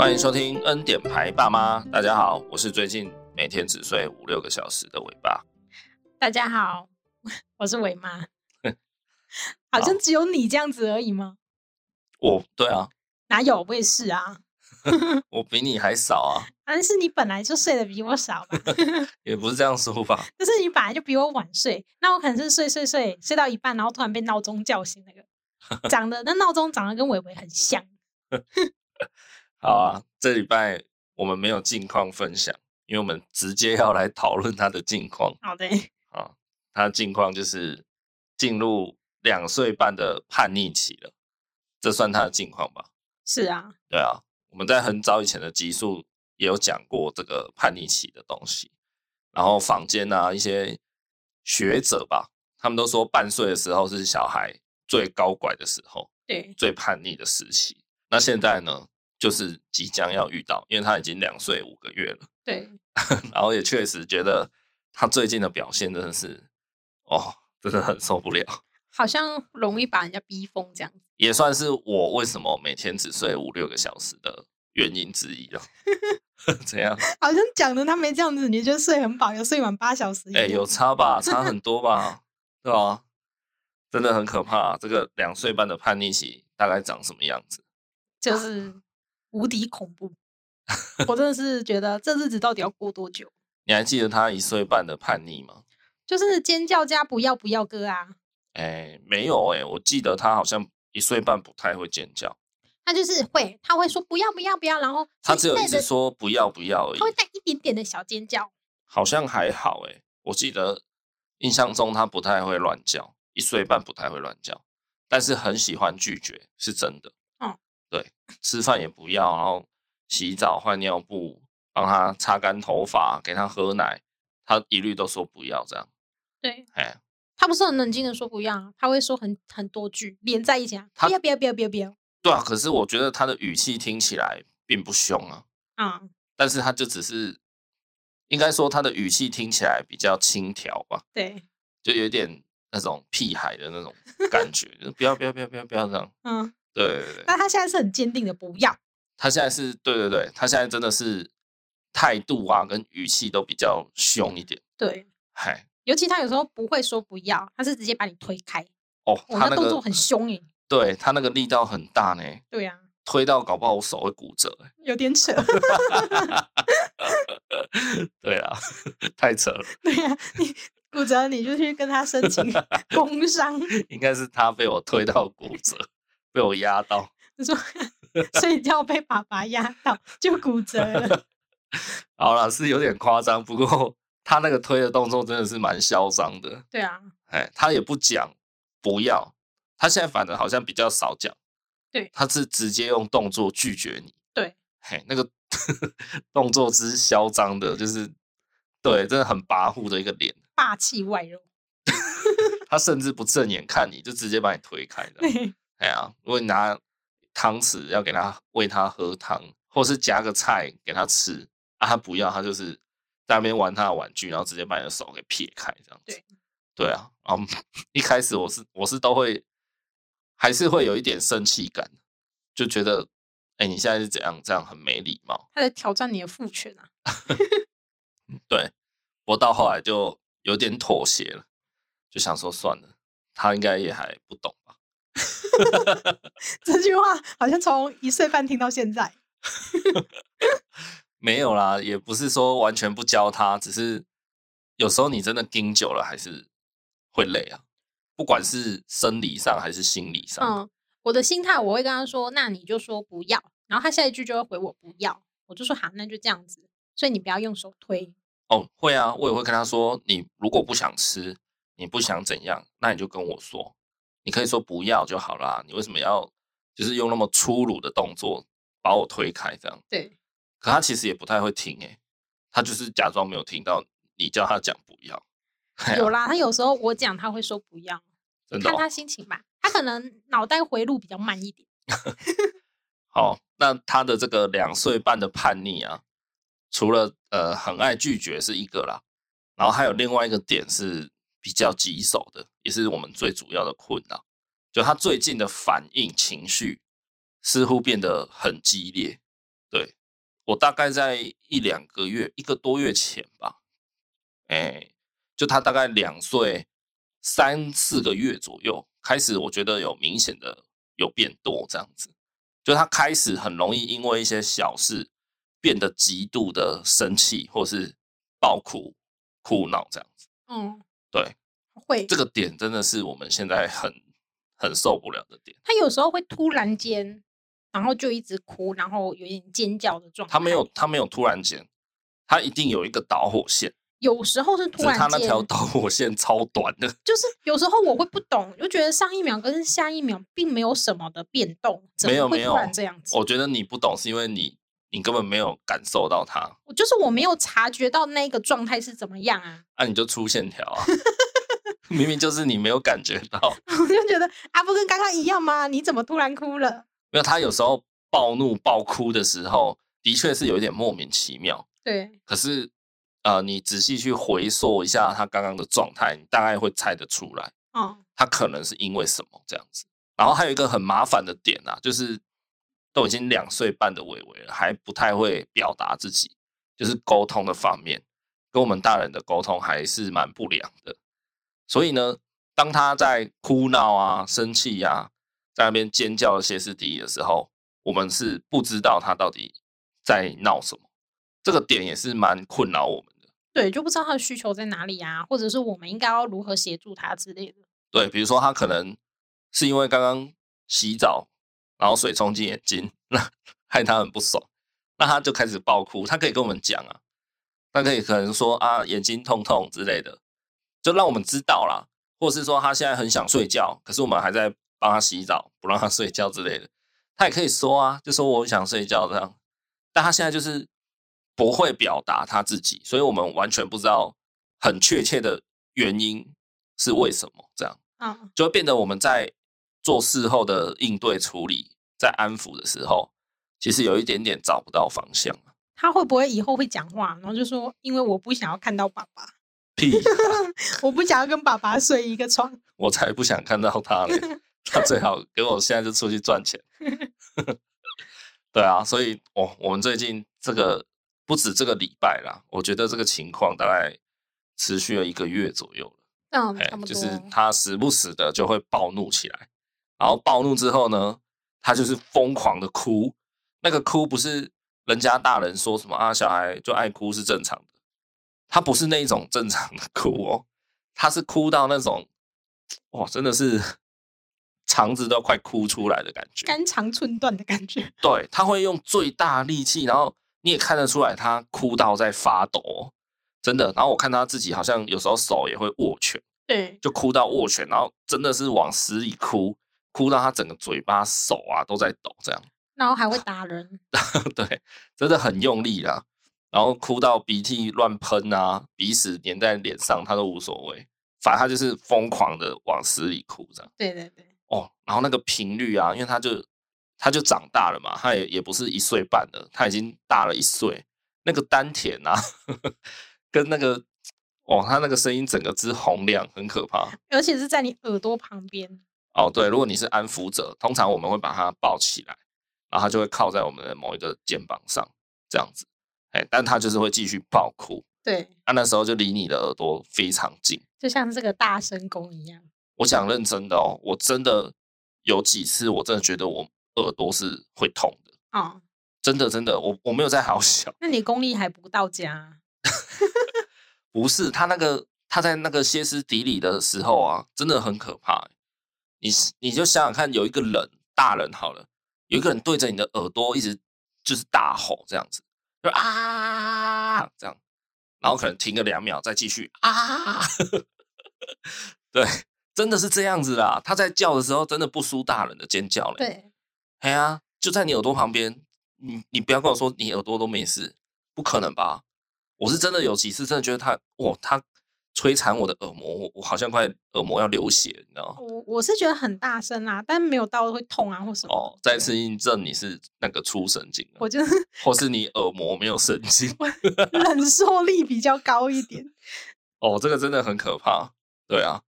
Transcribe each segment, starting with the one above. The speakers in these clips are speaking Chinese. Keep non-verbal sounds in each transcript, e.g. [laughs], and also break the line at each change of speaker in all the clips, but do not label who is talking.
欢迎收听恩典牌爸妈，大家好，我是最近每天只睡五六个小时的伟爸。
大家好，我是伟妈。好像只有你这样子而已吗？
我对啊，
哪有？我也是啊。[laughs]
我比你还少啊。
但是你本来就睡得比我少吧？[laughs]
也不是这样说吧。[laughs]
就是你本来就比我晚睡，那我可能是睡睡睡睡到一半，然后突然被闹钟叫醒那个，长得那闹钟长得跟伟伟很像。
好啊，这礼拜我们没有近况分享，因为我们直接要来讨论他的近况。
好的。
啊，他的近况就是进入两岁半的叛逆期了，这算他的近况吧？
是啊。
对啊，我们在很早以前的集数也有讲过这个叛逆期的东西，然后坊间啊一些学者吧，他们都说半岁的时候是小孩最高拐的时候，
对，
最叛逆的时期。那现在呢，就是即将要遇到，因为他已经两岁五个月了，
对，[laughs]
然后也确实觉得他最近的表现真的是，哦，真的很受不了，
好像容易把人家逼疯这样，
也算是我为什么每天只睡五六个小时的原因之一了。[laughs] 怎样？
好像讲的他没这样子，你就睡很饱，有睡满八小时？
哎、欸，有差吧？[laughs] 差很多吧？对吧？真的很可怕。这个两岁半的叛逆期大概长什么样子？
就是无敌恐怖，我真的是觉得这日子到底要过多久？
你还记得他一岁半的叛逆吗？
就是尖叫加不要不要哥啊！
哎、欸，没有哎、欸，我记得他好像一岁半不太会尖叫，
他就是会，他会说不要不要不要，然后
他只有一直说不要不要而已，
他会带一点点的小尖叫，
好像还好哎、欸，我记得印象中他不太会乱叫，一岁半不太会乱叫，但是很喜欢拒绝，是真的。对，吃饭也不要，然后洗澡换尿布，帮他擦干头发，给他喝奶，他一律都说不要这样。
对，
哎，
他不是很冷静的说不要，他会说很很多句连在一起啊，不要不要不要不要不要。
对啊，可是我觉得他的语气听起来并不凶啊。
嗯，
但是他就只是，应该说他的语气听起来比较轻佻吧。
对，
就有点那种屁孩的那种感觉，不要不要不要不要不要这样。
嗯。
对对对，
但他现在是很坚定的，不要。
他现在是对对对，他现在真的是态度啊跟语气都比较凶一点。
对，
嗨，
尤其他有时候不会说不要，他是直接把你推开。
哦，他、那个、
动作很凶耶。
对他那个力道很大呢。
对呀、啊，
推到搞不好我手会骨折。
有点扯。[laughs]
对啊，太扯了。
对呀、啊，你骨折你就去跟他申请 [laughs] 工伤。
应该是他被我推到骨折。被我压到，
你说 [laughs] 睡觉被爸爸压到就骨折了。[laughs]
好了，是有点夸张，不过他那个推的动作真的是蛮嚣张的。
对啊，
哎，他也不讲不要，他现在反而好像比较少讲。
对，
他是直接用动作拒绝你。
对，
嘿，那个 [laughs] 动作之嚣张的，就是对，真的很跋扈的一个脸，
霸气外露。
他甚至不正眼看你，就直接把你推开的。哎呀，如果你拿汤匙要给他喂他喝汤，或是夹个菜给他吃啊，他不要，他就是在那边玩他的玩具，然后直接把你的手给撇开，这样子。
对，
对啊，然后 [laughs] 一开始我是我是都会，还是会有一点生气感，就觉得，哎、欸，你现在是怎样？这样很没礼貌。
他在挑战你的父权啊。[laughs]
对，我到后来就有点妥协了，就想说算了，他应该也还不懂。[laughs]
这句话好像从一岁半听到现在，[laughs]
没有啦，也不是说完全不教他，只是有时候你真的盯久了还是会累啊，不管是生理上还是心理上。
嗯，我的心态我会跟他说，那你就说不要，然后他下一句就会回我不要，我就说好，那就这样子，所以你不要用手推。
哦，会啊，我也会跟他说，你如果不想吃，你不想怎样，那你就跟我说。你可以说不要就好啦，你为什么要就是用那么粗鲁的动作把我推开这样？
对，
可他其实也不太会听诶，他就是假装没有听到你叫他讲不要。
有啦，他有时候我讲他会说不要，
真的哦？
看他心情吧，他可能脑袋回路比较慢一点。[laughs]
好，那他的这个两岁半的叛逆啊，除了呃很爱拒绝是一个啦，然后还有另外一个点是。比较棘手的，也是我们最主要的困扰。就他最近的反应情绪似乎变得很激烈，对，我大概在一两个月，一个多月前吧，哎、就他大概两岁三四个月左右，开始我觉得有明显的有变多这样子，就他开始很容易因为一些小事变得极度的生气，或是爆哭、哭闹这样子。嗯，对，
会
这个点真的是我们现在很很受不了的点。
他有时候会突然间。然后就一直哭，然后有点尖叫的状态。
他没有，他没有突然间，他一定有一个导火线。
有时候是突然间，
他那条导火线超短的。
就是有时候我会不懂，就觉得上一秒跟下一秒并没有什么的变动，[laughs]
没有没有
这样子。
我觉得你不懂，是因为你你根本没有感受到他。
就是我没有察觉到那个状态是怎么样啊？
那、啊、你就出线条啊，[laughs] 明明就是你没有感觉到。[laughs]
我就觉得啊，不跟刚刚一样吗？你怎么突然哭了？
因为他有时候暴怒、暴哭的时候，的确是有一点莫名其妙。
对。
可是，呃，你仔细去回溯一下他刚刚的状态，你大概会猜得出来。哦。他可能是因为什么这样子？然后还有一个很麻烦的点啊，就是都已经两岁半的伟伟了，还不太会表达自己，就是沟通的方面，跟我们大人的沟通还是蛮不良的。所以呢，当他在哭闹啊、生气呀、啊。在那边尖叫、歇斯底里的时候，我们是不知道他到底在闹什么，这个点也是蛮困扰我们的。
对，就不知道他的需求在哪里啊，或者是我们应该要如何协助他之类的。
对，比如说他可能是因为刚刚洗澡，然后水冲进眼睛，[laughs] 那害他很不爽，那他就开始爆哭。他可以跟我们讲啊，他可以可能说啊，眼睛痛痛之类的，就让我们知道啦，或是说他现在很想睡觉，可是我们还在。帮他洗澡，不让他睡觉之类的，他也可以说啊，就说我想睡觉这样。但他现在就是不会表达他自己，所以我们完全不知道很确切的原因是为什么这样。嗯，就会变得我们在做事后的应对处理，在安抚的时候，其实有一点点找不到方向。
他会不会以后会讲话，然后就说，因为我不想要看到爸爸，[laughs]
屁，
我不想要跟爸爸睡一个床，
我才不想看到他嘞。[laughs] 他最好给我现在就出去赚钱，[laughs] 对啊，所以我，我们最近这个不止这个礼拜啦，我觉得这个情况大概持续了一个月左右了。
嗯，差不多。
就是他时不时的就会暴怒起来，然后暴怒之后呢，他就是疯狂的哭。那个哭不是人家大人说什么啊，小孩就爱哭是正常的，他不是那种正常的哭哦，他是哭到那种哇，真的是。肠子都快哭出来的感觉，
肝肠寸断的感觉。
对，他会用最大力气，然后你也看得出来，他哭到在发抖，真的。然后我看他自己好像有时候手也会握拳，
对，
就哭到握拳，然后真的是往死里哭，哭到他整个嘴巴、手啊都在抖，这样。
然后还会打人，[laughs]
对，真的很用力啦。然后哭到鼻涕乱喷啊，鼻屎粘在脸上，他都无所谓，反正他就是疯狂的往死里哭，这样。
对对对。
哦，然后那个频率啊，因为他就他就长大了嘛，他也也不是一岁半了，他已经大了一岁。那个丹田啊，呵 [laughs] 呵跟那个哦，他那个声音整个之洪亮，很可怕。
而且是在你耳朵旁边。
哦，对，如果你是安抚者，通常我们会把他抱起来，然后他就会靠在我们的某一个肩膀上，这样子。哎，但他就是会继续爆哭。
对，
啊那时候就离你的耳朵非常近，
就像这个大声公一样。
我讲认真的哦，我真的有几次，我真的觉得我耳朵是会痛的哦，真的真的，我我没有在好笑。
那你功力还不到家？[laughs]
不是，他那个他在那个歇斯底里的时候啊，真的很可怕。你你就想想看，有一个人大人好了，有一个人对着你的耳朵一直就是大吼这样子，就啊这样，然后可能停个两秒再继续啊，[laughs] 对。真的是这样子啦！他在叫的时候，真的不输大人的尖叫嘞。
对，
哎呀，就在你耳朵旁边，你你不要跟我说你耳朵都没事，不可能吧？我是真的有几次真的觉得他，哇，他摧残我的耳膜，我我好像快耳膜要流血，你知道吗？
我我是觉得很大声啦，但没有到会痛啊或什么。
哦，再次印证你是那个粗神经，
我就是，
或是 [laughs] 你耳膜没有神经，
忍受力比较高一点。[laughs]
哦，这个真的很可怕，对啊。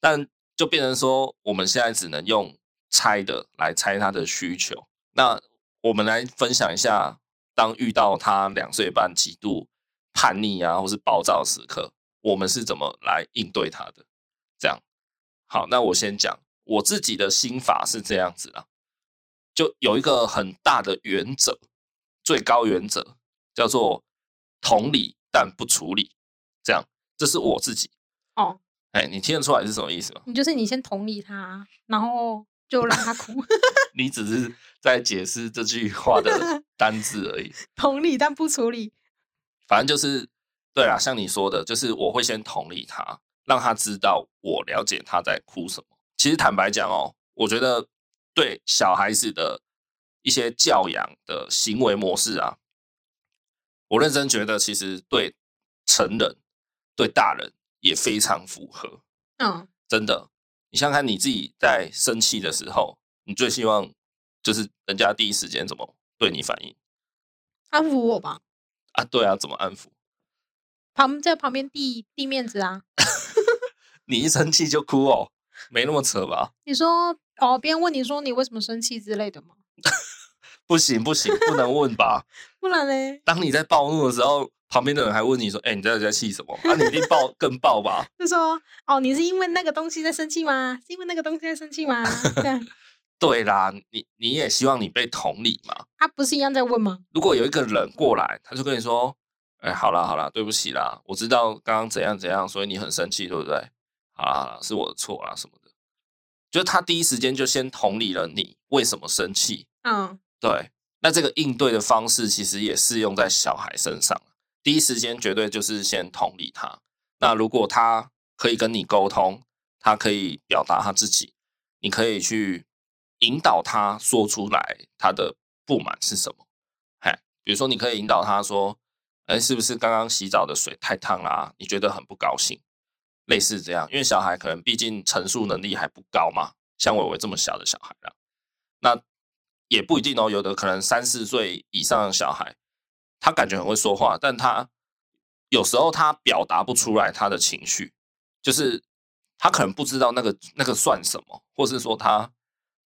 但就变成说，我们现在只能用猜的来猜他的需求。那我们来分享一下当遇到他两岁半极度叛逆啊，或是暴躁时刻，我们是怎么来应对他的？这样，好，那我先讲我自己的心法是这样子啦，就有一个很大的原则，最高原则叫做同理但不处理，这样，这是我自己
哦。
哎，你听得出来是什么意思吗？
你就是你先同理他，然后就让他哭。[laughs]
你只是在解释这句话的单字而已。[laughs]
同理但不处理，
反正就是对啊，像你说的，就是我会先同理他，让他知道我了解他在哭什么。其实坦白讲哦，我觉得对小孩子的一些教养的行为模式啊，我认真觉得其实对成人、对大人。也非常符合，
嗯，
真的。你想想看，你自己在生气的时候，你最希望就是人家第一时间怎么对你反应？
安抚我吧。
啊，对啊，怎么安抚？
旁在旁边递递面子啊。[laughs]
你一生气就哭哦？没那么扯吧？
你说哦，别人问你说你为什么生气之类的吗？[laughs]
不行不行，不能问吧？[laughs]
不然呢？
当你在暴怒的时候。旁边的人还问你说：“哎、欸，你在在气什么？啊，你一定爆更暴吧？”
就说：“哦，你是因为那个东西在生气吗？是因为那个东西在生气吗？”
对啦，你你也希望你被同理嘛？
他不是一样在问吗？
如果有一个人过来，他就跟你说：“哎、欸，好啦好啦，对不起啦，我知道刚刚怎样怎样，所以你很生气，对不对？好啦好啦，是我的错啦什么的。”就是他第一时间就先同理了你为什么生气。
嗯，
对。那这个应对的方式其实也适用在小孩身上。第一时间绝对就是先同理他。那如果他可以跟你沟通，他可以表达他自己，你可以去引导他说出来他的不满是什么。嘿，比如说你可以引导他说：“哎，是不是刚刚洗澡的水太烫啦？你觉得很不高兴？”类似这样，因为小孩可能毕竟陈述能力还不高嘛，像伟伟这么小的小孩啦，那也不一定哦。有的可能三四岁以上的小孩。他感觉很会说话，但他有时候他表达不出来他的情绪，就是他可能不知道那个那个算什么，或是说他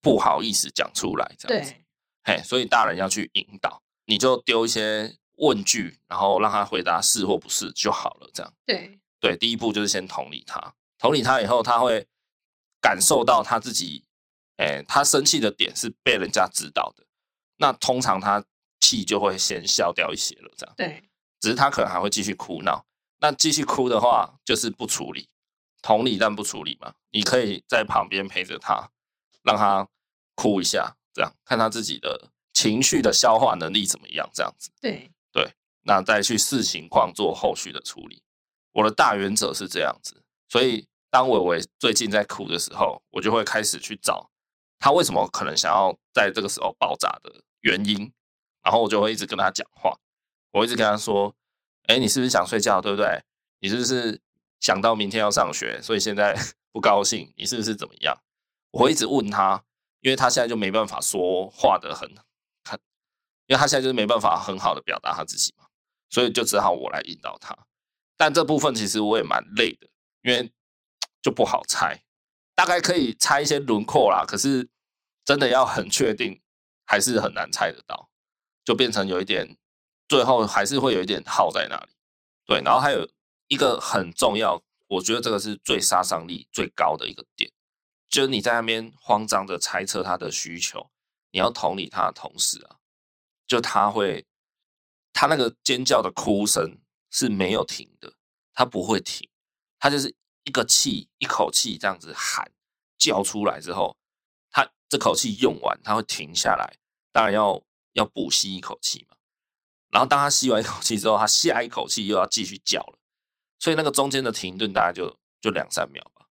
不好意思讲出来这样子。嘿，所以大人要去引导，你就丢一些问句，然后让他回答是或不是就好了。这样
对
对，第一步就是先同理他，同理他以后，他会感受到他自己，哎，他生气的点是被人家知道的。那通常他。气就会先消掉一些了，这样。
对，
只是他可能还会继续哭闹。那继续哭的话，就是不处理，同理但不处理嘛。你可以在旁边陪着他，让他哭一下，这样看他自己的情绪的消化能力怎么样，这样子。
对
对，那再去视情况做后续的处理。我的大原则是这样子，所以当伟伟最近在哭的时候，我就会开始去找他为什么可能想要在这个时候爆炸的原因。然后我就会一直跟他讲话，我一直跟他说：“哎，你是不是想睡觉，对不对？你是不是想到明天要上学，所以现在 [laughs] 不高兴？你是不是怎么样？”我会一直问他，因为他现在就没办法说话的很很，因为他现在就是没办法很好的表达他自己嘛，所以就只好我来引导他。但这部分其实我也蛮累的，因为就不好猜，大概可以猜一些轮廓啦，可是真的要很确定，还是很难猜得到。就变成有一点，最后还是会有一点耗在那里，对。然后还有一个很重要，我觉得这个是最杀伤力最高的一个点，就是你在那边慌张的猜测他的需求，你要同理他的同时啊，就他会，他那个尖叫的哭声是没有停的，他不会停，他就是一个气一口气这样子喊叫出来之后，他这口气用完，他会停下来，当然要。要补吸一口气嘛，然后当他吸完一口气之后，他下一口气又要继续叫了，所以那个中间的停顿大概就就两三秒吧，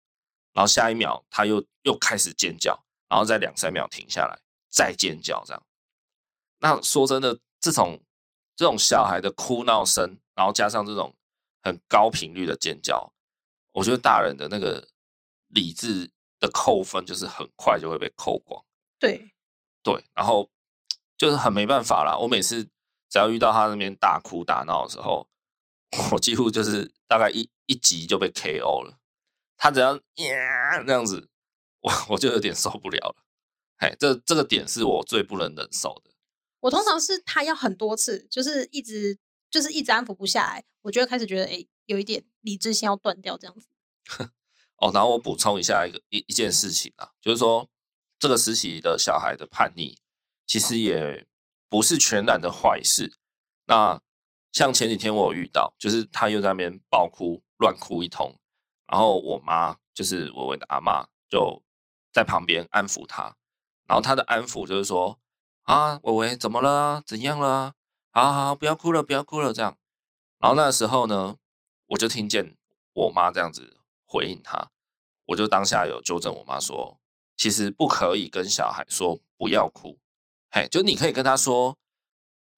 然后下一秒他又又开始尖叫，然后再两三秒停下来再尖叫这样。那说真的，这种这种小孩的哭闹声，然后加上这种很高频率的尖叫，我觉得大人的那个理智的扣分就是很快就会被扣光。
对
对，然后。就是很没办法啦。我每次只要遇到他那边大哭大闹的时候，[laughs] 我几乎就是大概一一集就被 KO 了。他只要呀那样子，我我就有点受不了了。哎，这这个点是我最不能忍受的。
我通常是他要很多次，就是一直就是一直安抚不下来，我就会开始觉得哎、有一点理智性要断掉这样子。[laughs]
哦，然后我补充一下一个一一件事情啊，就是说这个时期的小孩的叛逆，其实也不是全然的坏事。那像前几天我有遇到，就是他又在那边爆哭、乱哭一通，然后我妈就是我我的阿妈就在旁边安抚他，然后他的安抚就是说啊，伟伟怎么了？怎样了？好好，不要哭了，不要哭了，这样。然后那时候呢，我就听见我妈这样子回应他，我就当下有纠正我妈说，其实不可以跟小孩说不要哭，嘿，就你可以跟他说。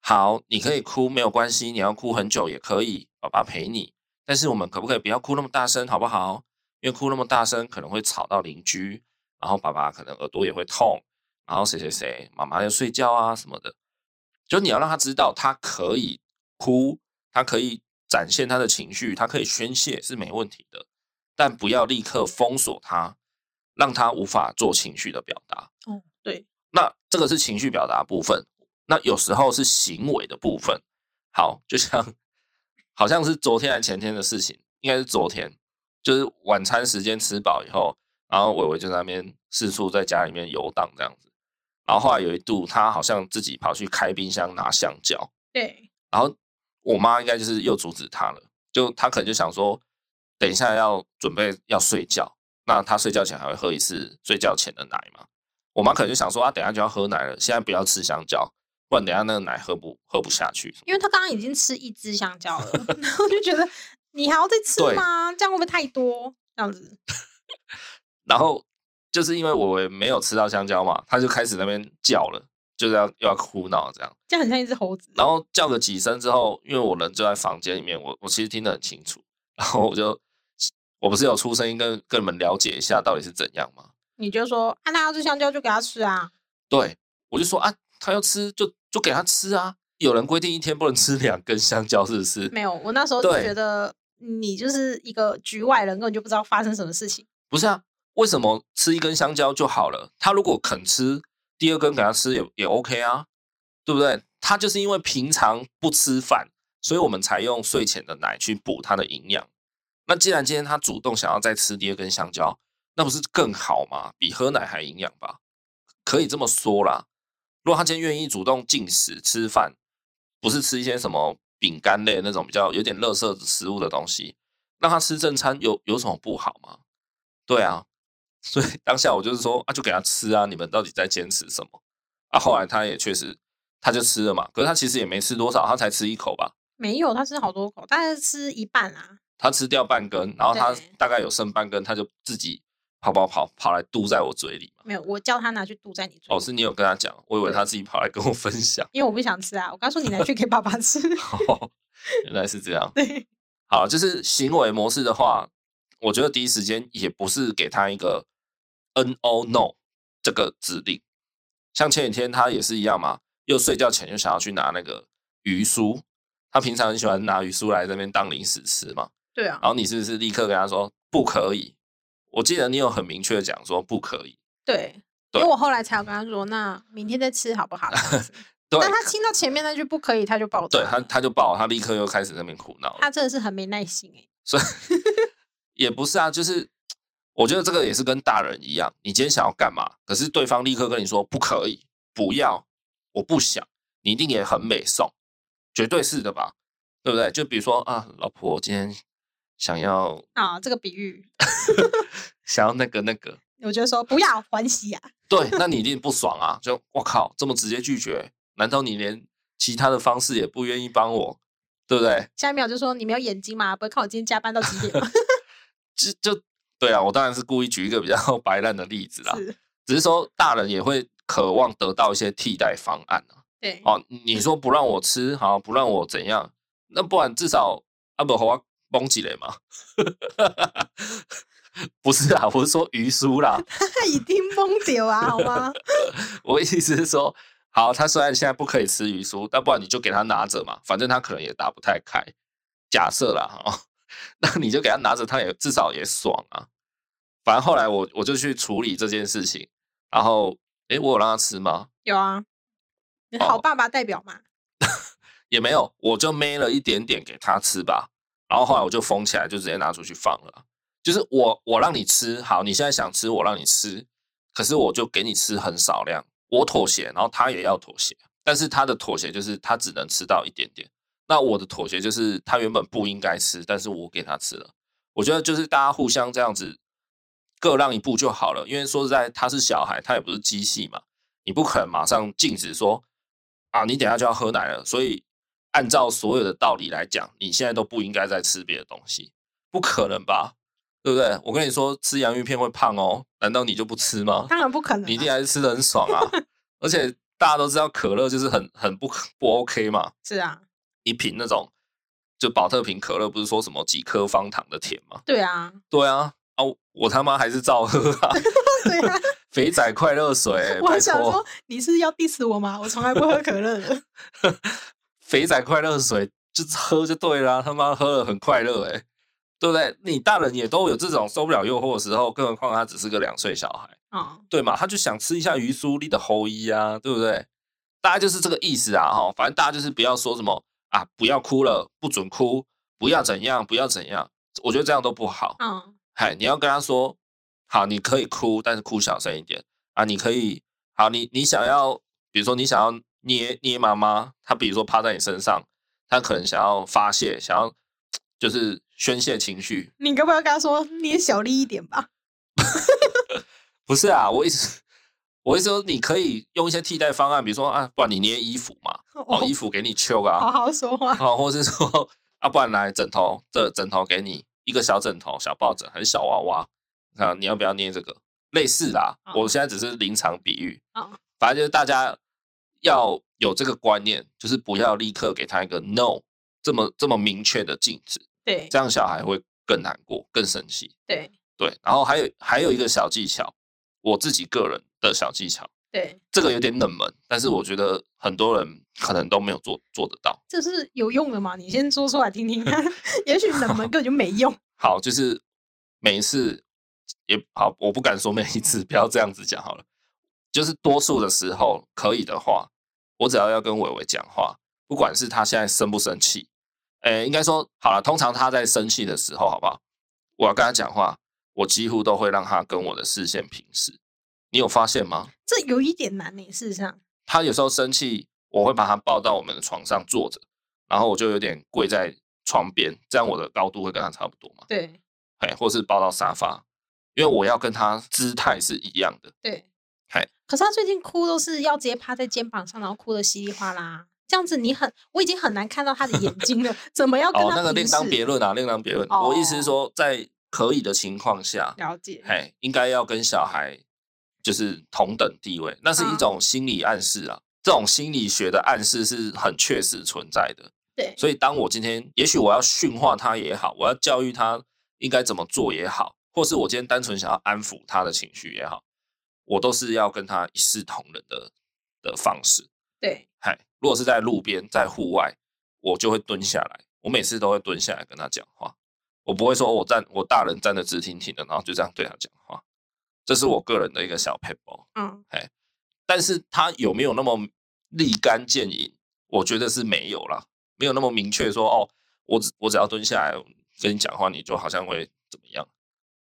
好，你可以哭，没有关系。你要哭很久也可以，爸爸陪你。但是我们可不可以不要哭那么大声，好不好？因为哭那么大声可能会吵到邻居，然后爸爸可能耳朵也会痛，然后谁谁谁，妈妈要睡觉啊什么的。就你要让他知道，他可以哭，他可以展现他的情绪，他可以宣泄是没问题的，但不要立刻封锁他，让他无法做情绪的表达。
哦，对，
那这个是情绪表达部分。那有时候是行为的部分，好，就像 [laughs] 好像是昨天还前天的事情，应该是昨天，就是晚餐时间吃饱以后，然后伟伟就在那边四处在家里面游荡这样子，然后后来有一度他好像自己跑去开冰箱拿香蕉，
对，
然后我妈应该就是又阻止他了，就他可能就想说，等一下要准备要睡觉，那他睡觉前还会喝一次睡觉前的奶嘛，我妈可能就想说啊，等一下就要喝奶了，现在不要吃香蕉。不然等下那个奶喝不喝不下去，
因为他刚刚已经吃一只香蕉了，[laughs] 然后就觉得你还要再吃吗？这样会不会太多？这样子，[laughs]
然后就是因为我没有吃到香蕉嘛，他就开始那边叫了，就是要又要哭闹这样，
这样很像一只猴子。
然后叫了几声之后，因为我人就在房间里面，我我其实听得很清楚，然后我就我不是有出声音跟跟你们了解一下到底是怎样吗？
你就说啊，他要吃香蕉就给他吃啊，
对，我就说啊，他要吃就。就给他吃啊！有人规定一天不能吃两根香蕉，是不是？
没有，我那时候就觉得你就是一个局外人，根本就不知道发生什么事情。
不是啊，为什么吃一根香蕉就好了？他如果肯吃第二根给他吃也也 OK 啊，对不对？他就是因为平常不吃饭，所以我们才用睡前的奶去补他的营养。那既然今天他主动想要再吃第二根香蕉，那不是更好吗？比喝奶还营养吧？可以这么说啦。如果他今天愿意主动进食吃饭，不是吃一些什么饼干类那种比较有点垃圾食物的东西，让他吃正餐有有什么不好吗？对啊，所以 [laughs] 当下我就是说啊，就给他吃啊，你们到底在坚持什么？啊，后来他也确实他就吃了嘛，可是他其实也没吃多少，他才吃一口吧？
没有，他吃好多口，大概吃一半啊。
他吃掉半根，然后他大概有剩半根，他就自己。跑跑跑跑来嘟在我嘴里
没有，我叫他拿去嘟在你嘴里。
哦，是你有跟他讲，我以为他自己跑来跟我分享。
因为我不想吃啊，我刚说你拿去给爸爸吃。[laughs]
哦，原来是这样。[laughs]
对，
好，就是行为模式的话，我觉得第一时间也不是给他一个 “no no” 这个指令。像前几天他也是一样嘛，又睡觉前就想要去拿那个鱼酥，他平常很喜欢拿鱼酥来这边当零食吃嘛。
对啊。
然后你是不是立刻跟他说不可以？我记得你有很明确的讲说不可以，
对，因为我后来才有跟他说，那明天再吃好不好？[laughs]
对，
但他听到前面那句不可以，他就爆炸，
对他他就爆，他立刻又开始在那边哭闹。
他真的是很没耐心哎，
所以也不是啊，就是我觉得这个也是跟大人一样，你今天想要干嘛，可是对方立刻跟你说不可以，不要，我不想，你一定也很美送，绝对是的吧？对不对？就比如说啊，老婆今天。想要
啊，这个比喻，[laughs]
想要那个那个，[laughs]
我就说不要欢喜啊。
对，那你一定不爽啊！就我靠，这么直接拒绝，难道你连其他的方式也不愿意帮我，对不对？
下一秒就说你没有眼睛吗？不会看我今天加班到几点吗？[laughs]
就就对啊，我当然是故意举一个比较 [laughs] 白烂的例子啦。是，只是说大人也会渴望得到一些替代方案啊。
对，
哦，你说不让我吃，好，不让我怎样？那不然至少阿伯和崩起来嘛？[laughs] 不是啊，我是说鱼酥啦。[laughs]
他已经崩掉啊，好吗？
我意思是说，好，他虽然现在不可以吃鱼酥，但不然你就给他拿着嘛，反正他可能也打不太开。假设啦，哈，[laughs] 那你就给他拿着，他也至少也爽啊。反正后来我我就去处理这件事情，然后，诶、欸，我有让他吃吗？
有啊。你好爸爸代表嘛？[laughs]
也没有，我就咩了一点点给他吃吧。然后后来我就封起来，就直接拿出去放了。就是我我让你吃好，你现在想吃，我让你吃，可是我就给你吃很少量，我妥协，然后他也要妥协。但是他的妥协就是他只能吃到一点点。那我的妥协就是他原本不应该吃，但是我给他吃了。我觉得就是大家互相这样子各让一步就好了。因为说实在，他是小孩，他也不是机器嘛，你不可能马上禁止说啊，你等下就要喝奶了。所以按照所有的道理来讲，你现在都不应该再吃别的东西，不可能吧？对不对？我跟你说，吃洋芋片会胖哦，难道你就不吃吗？
当然不可能，
你一定还是吃的很爽啊。[laughs] 而且大家都知道可乐就是很很不不 OK 嘛。
是啊。
一瓶那种就宝特瓶可乐，不是说什么几颗方糖的甜吗？
对啊，
对啊，啊，我他妈还是照喝啊！[laughs]
对啊，
肥仔快乐水，[laughs]
我想说你是要 diss 我吗？我从来不喝可乐的。[laughs]
肥仔快乐水就喝就对啦，他妈喝了很快乐哎，对不对？你大人也都有这种受不了诱惑的时候，更何况他只是个两岁小孩啊，嗯、对嘛？他就想吃一下鱼酥，你的后衣啊，对不对？大家就是这个意思啊，哈，反正大家就是不要说什么。啊！不要哭了，不准哭，不要怎样，不要怎样。我觉得这样都不好。嗯，嗨，你要跟他说，好，你可以哭，但是哭小声一点啊。你可以，好，你你想要，比如说你想要捏捏妈妈，她比如说趴在你身上，她可能想要发泄，想要就是宣泄情绪。
你可不可以跟他说捏小力一点吧？[laughs]
不是啊，我意思。我意思说，你可以用一些替代方案，比如说啊，不然你捏衣服嘛，[laughs] 哦，衣服给你揪啊，
好好说话，
好，或是说啊，不然来枕头，这枕头给你一个小枕头、小抱枕，还是小娃娃，啊，你要不要捏这个？类似啦，我现在只是临场比喻，反正就是大家要有这个观念，就是不要立刻给他一个 no 这么这么明确的禁止，
对，
这样小孩会更难过、更生气，
对
对，然后还有还有一个小技巧，我自己个人。的小技巧，
对，
这个有点冷门，但是我觉得很多人可能都没有做做得到。
这是有用的吗？你先说出来听听看。[laughs] 也许冷门根本就没用。[laughs]
好，就是每一次也好，我不敢说每一次，不要这样子讲好了。就是多数的时候可以的话，我只要要跟伟伟讲话，不管是他现在生不生气，诶，应该说好了，通常他在生气的时候，好不好？我要跟他讲话，我几乎都会让他跟我的视线平视。你有发现吗？
这有一点难呢。事实上，
他有时候生气，我会把他抱到我们的床上坐着，然后我就有点跪在床边，这样我的高度会跟他差不多嘛？
对，
哎，或是抱到沙发，因为我要跟他姿态是一样的。
对，
哎
可是他最近哭都是要直接趴在肩膀上，然后哭得稀里哗啦，这样子你很，我已经很难看到他的眼睛了。[laughs] 怎么要跟他？哦，那
个另当别论啊，另当别论。哦，我意思是说，在可以的情况下，
了解，
嘿，应该要跟小孩。就是同等地位，那是一种心理暗示啊。这种心理学的暗示是很确实存在的。
对，
所以当我今天，也许我要训话他也好，我要教育他应该怎么做也好，或是我今天单纯想要安抚他的情绪也好，我都是要跟他一视同仁的的方式。
对，
嗨，如果是在路边，在户外，我就会蹲下来，我每次都会蹲下来跟他讲话，我不会说我站，我大人站得直挺挺的，然后就这样对他讲话。这是我个人的一个小 paper，
嗯，
哎，但是他有没有那么立竿见影？我觉得是没有啦，没有那么明确说哦，我只我只要蹲下来跟你讲话，你就好像会怎么样？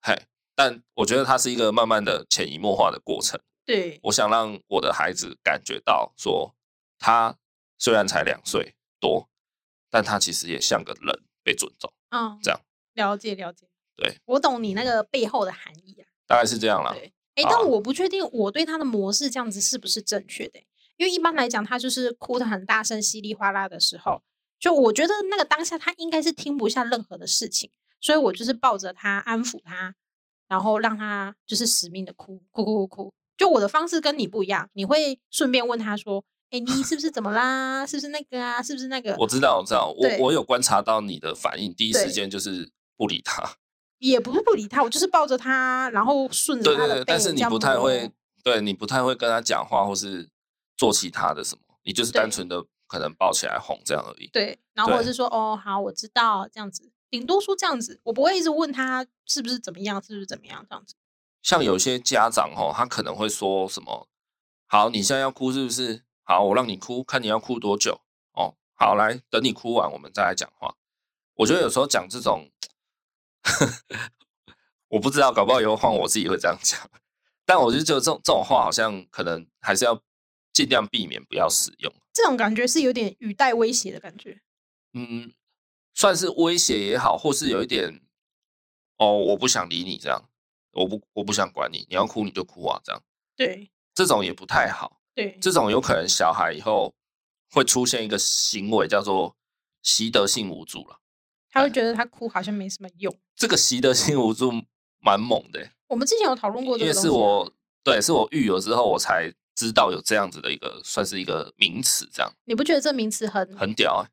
嘿，但我觉得它是一个慢慢的潜移默化的过程。
对，
我想让我的孩子感觉到说，他虽然才两岁多，但他其实也像个人被尊重。
嗯，
这样
了解了解，
对，
我懂你那个背后的含义啊。
大概是这样了。
对，哎，但我不确定我对他的模式这样子是不是正确的，因为一般来讲，他就是哭的很大声、稀里哗啦的时候，就我觉得那个当下他应该是听不下任何的事情，所以我就是抱着他安抚他，然后让他就是死命的哭，哭哭哭哭。就我的方式跟你不一样，你会顺便问他说：“哎，你是不是怎么啦？是不是那个啊？是不是那个？”
我知道，我知道，我我有观察到你的反应，第一时间就是不理他。[laughs]
也不是不理他，我就是抱着他，然后顺着他的背。对对对，
但是你不太会，对你不太会跟他讲话，或是做其他的什么，你就是单纯的可能抱起来哄这样而已。
对，然后或者是说哦，好，我知道这样子，顶多说这样子，我不会一直问他是不是怎么样，是不是怎么样这样子。
像有些家长哦，他可能会说什么，好，你现在要哭是不是？好，我让你哭，看你要哭多久哦。好，来等你哭完，我们再来讲话。我觉得有时候讲这种，[laughs] 我不知道，搞不好以后换我自己会这样讲。但我就觉得这种这种话，好像可能还是要尽量避免不要使用。
这种感觉是有点语带威胁的感觉。
嗯，算是威胁也好，或是有一点哦，我不想理你这样，我不我不想管你，你要哭你就哭啊这样。
对，
这种也不太好。
对，
这种有可能小孩以后会出现一个行为叫做习得性无助了。
他会觉得他哭好像没什么用。
这个习得性无助蛮猛的。
我们之前有讨论过这个东西，
因为是我对，是我育有之后我才知道有这样子的一个算是一个名词，这样。
你不觉得这名词很
很屌、欸？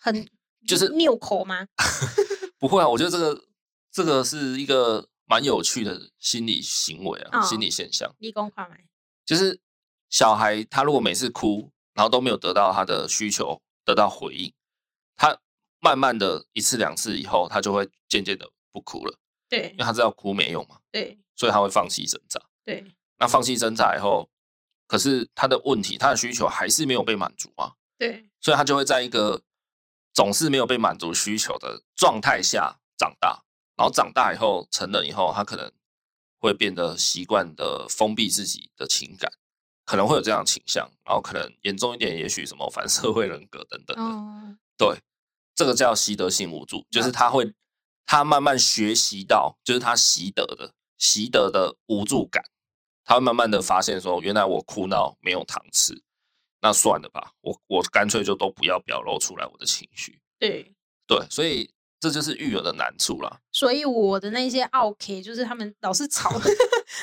很就是拗口吗？[laughs]
不会啊，我觉得这个这个是一个蛮有趣的心理行为啊，哦、心理现象。
理工化
就是小孩他如果每次哭，然后都没有得到他的需求得到回应，他慢慢的一次两次以后，他就会渐渐的不哭了。
对，
因为他知道哭没用嘛。
对，
所以他会放弃挣扎。
对，
那放弃挣扎以后，可是他的问题，他的需求还是没有被满足啊。
对，
所以他就会在一个总是没有被满足需求的状态下长大，然后长大以后成人以后，他可能会变得习惯的封闭自己的情感，可能会有这样的倾向，然后可能严重一点，也许什么反社会人格等等的。
哦、
对，这个叫习得性无助，就是他会他慢慢学习到，就是他习得的习得的无助感，他会慢慢的发现说，原来我哭闹没有糖吃，那算了吧，我我干脆就都不要表露出来我的情绪。
对
对，所以。这就是育儿的难处了。
所以我的那些奥 K 就是他们老是吵，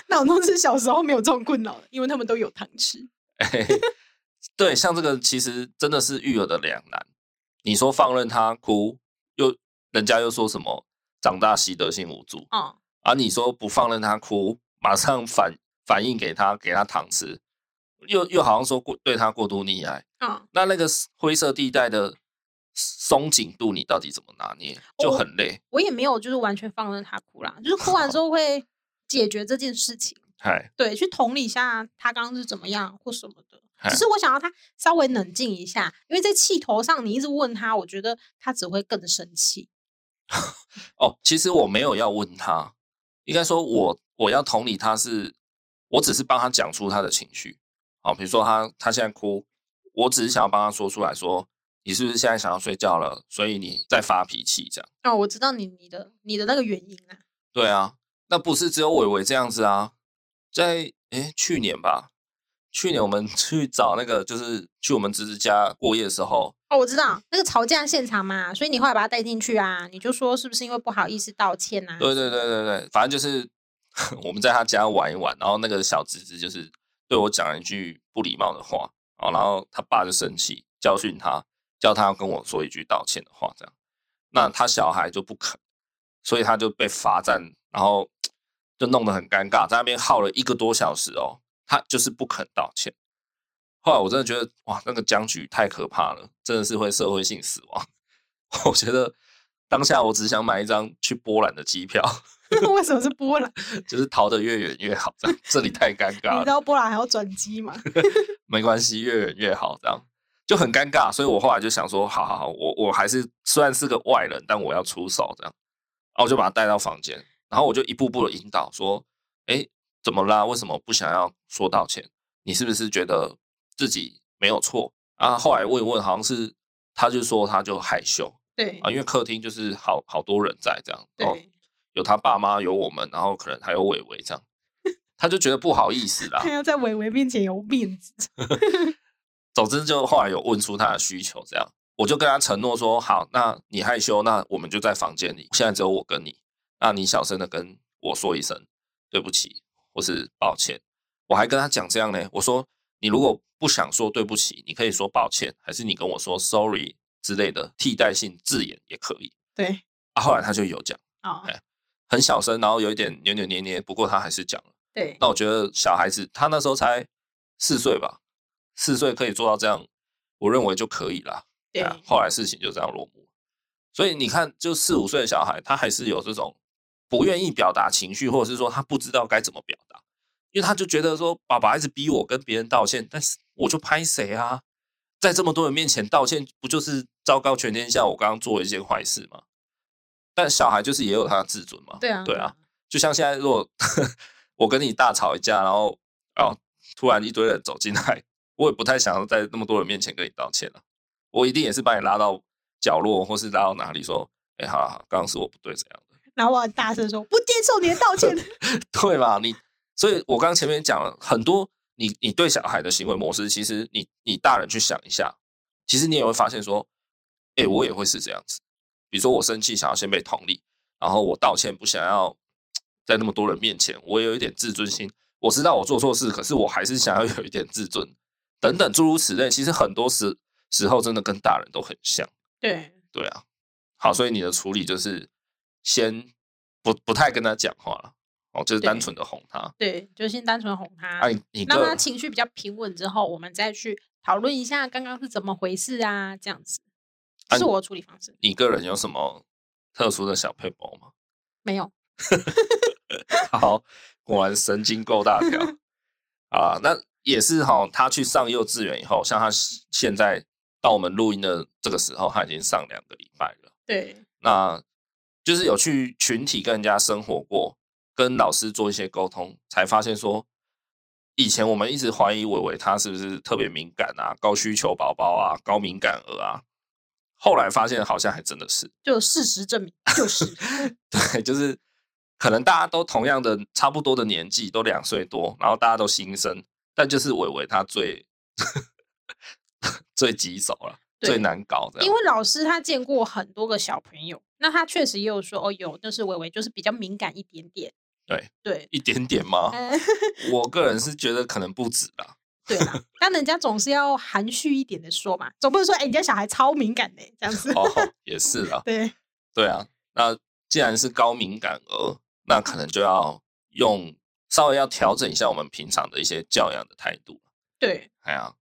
那我都是小时候没有这种困扰的，因为他们都有糖吃。
欸、[laughs] 对，像这个其实真的是育儿的两难。你说放任他哭，又人家又说什么长大习得性无助。
啊。
而、啊、你说不放任他哭，马上反反应给他，给他糖吃，又又好像说过对他过度溺爱。
啊。
那那个灰色地带的。松紧度你到底怎么拿捏？就很累。
我，我也没有就是完全放任他哭啦，就是哭完之后会解决这件事情。
嗨，
对，去同理一下他刚刚是怎么样或什么的。只是我想要他稍微冷静一下，因为在气头上你一直问他，我觉得他只会更生气。
哦，其实我没有要问他，应该说我我要同理他是，我只是帮他讲出他的情绪。好，比如说他他现在哭，我只是想要帮他说出来说。你是不是现在想要睡觉了？所以你在发脾气这样？
哦，我知道你你的你的那个原因啊。
对啊，那不是只有伟伟这样子啊。在诶去年吧，去年我们 [laughs] 去找那个，就是去我们侄子家过夜的时候。
哦，我知道那个吵架现场嘛，所以你后来把他带进去啊，你就说是不是因为不好意思道歉啊？
对对对对对，反正就是 [laughs] 我们在他家玩一玩，然后那个小侄子就是对我讲了一句不礼貌的话，然后他爸就生气，教训他。叫他要跟我说一句道歉的话，这样，那他小孩就不肯，所以他就被罚站，然后 [tsk] 就弄得很尴尬，在那边耗了一个多小时哦，他就是不肯道歉。后来我真的觉得，哇，那个僵局太可怕了，真的是会社会性死亡。[laughs] 我觉得当下我只想买一张去波兰的机票。[laughs]
为什么是波兰？[laughs]
就是逃得越远越好，这样这里太尴尬了。
你知道波兰还要转机吗？
没关系，越远越好，这样。就很尴尬，所以我后来就想说，好好好，我我还是虽然是个外人，但我要出手这样，然后我就把他带到房间，然后我就一步步的引导说，哎，怎么啦？为什么不想要说道歉？你是不是觉得自己没有错？啊后后来问一问，好像是他就说他就害羞，
对
啊，因为客厅就是好好多人在这样，对，有他爸妈，有我们，然后可能还有伟伟这样，他就觉得不好意思啦，
他要在伟伟面前有面子。[laughs]
总之，就后来有问出他的需求，这样我就跟他承诺说：好，那你害羞，那我们就在房间里。现在只有我跟你，那你小声的跟我说一声对不起，或是抱歉。我还跟他讲这样呢，我说你如果不想说对不起，你可以说抱歉，还是你跟我说 sorry 之类的替代性字眼也可以。
对，
啊，后来他就有讲，
哦，
很小声，然后有一点扭扭捏捏，不过他还是讲了。
对，
那我觉得小孩子他那时候才四岁吧。四岁可以做到这样，我认为就可以了。对啊，后来事情就这样落幕。所以你看，就四五岁的小孩，他还是有这种不愿意表达情绪，或者是说他不知道该怎么表达。因为他就觉得说，爸爸一直逼我跟别人道歉，但是我就拍谁啊？在这么多人面前道歉，不就是昭告全天下我刚刚做了一件坏事吗？但小孩就是也有他的自尊嘛。
对啊，
对啊，就像现在，如果 [laughs] 我跟你大吵一架，然后哦，突然一堆人走进来，我也不太想要在那么多人面前跟你道歉了。我一定也是把你拉到角落，或是拉到哪里说，哎，好好，刚刚是我不对，怎样的？
然后我很大声说，不接受你的道歉，[laughs]
对吧？你。所以，我刚刚前面讲了很多你，你你对小孩的行为模式，其实你你大人去想一下，其实你也会发现说，哎、欸，我也会是这样子。比如说，我生气想要先被同理，然后我道歉不想要在那么多人面前，我也有一点自尊心。我知道我做错事，可是我还是想要有一点自尊，等等诸如此类。其实很多时时候真的跟大人都很像。
对
对啊，好，所以你的处理就是先不不太跟他讲话了。哦，就是单纯的哄他，
对，就先单纯哄他，让他情绪比较平稳之后，我们再去讨论一下刚刚是怎么回事啊，这样子，这是我的处理方式。
你个人有什么特殊的小配包吗？[laughs]
没有。[laughs]
好，果然神经够大条 [laughs] 啊！那也是哈，他去上幼稚园以后，像他现在到我们录音的这个时候，他已经上两个礼拜了。
对，
那就是有去群体跟人家生活过。跟老师做一些沟通，才发现说，以前我们一直怀疑伟伟他是不是特别敏感啊，高需求宝宝啊，高敏感儿啊。后来发现好像还真的是，
就事实证明就是，[laughs]
对，就是可能大家都同样的差不多的年纪，都两岁多，然后大家都新生，但就是伟伟他最 [laughs] 最棘手了，最难搞的。
因为老师他见过很多个小朋友，那他确实也有说哦，有，就是伟伟就是比较敏感一点点。
对
对，
一点点吗？[laughs] 我个人是觉得可能不止啦。
对啊，但人家总是要含蓄一点的说嘛，总不能说哎，人家小孩超敏感的这样子。
哦，也是啦。
对
对啊，那既然是高敏感儿，那可能就要用稍微要调整一下我们平常的一些教养的态度。
对，
哎呀，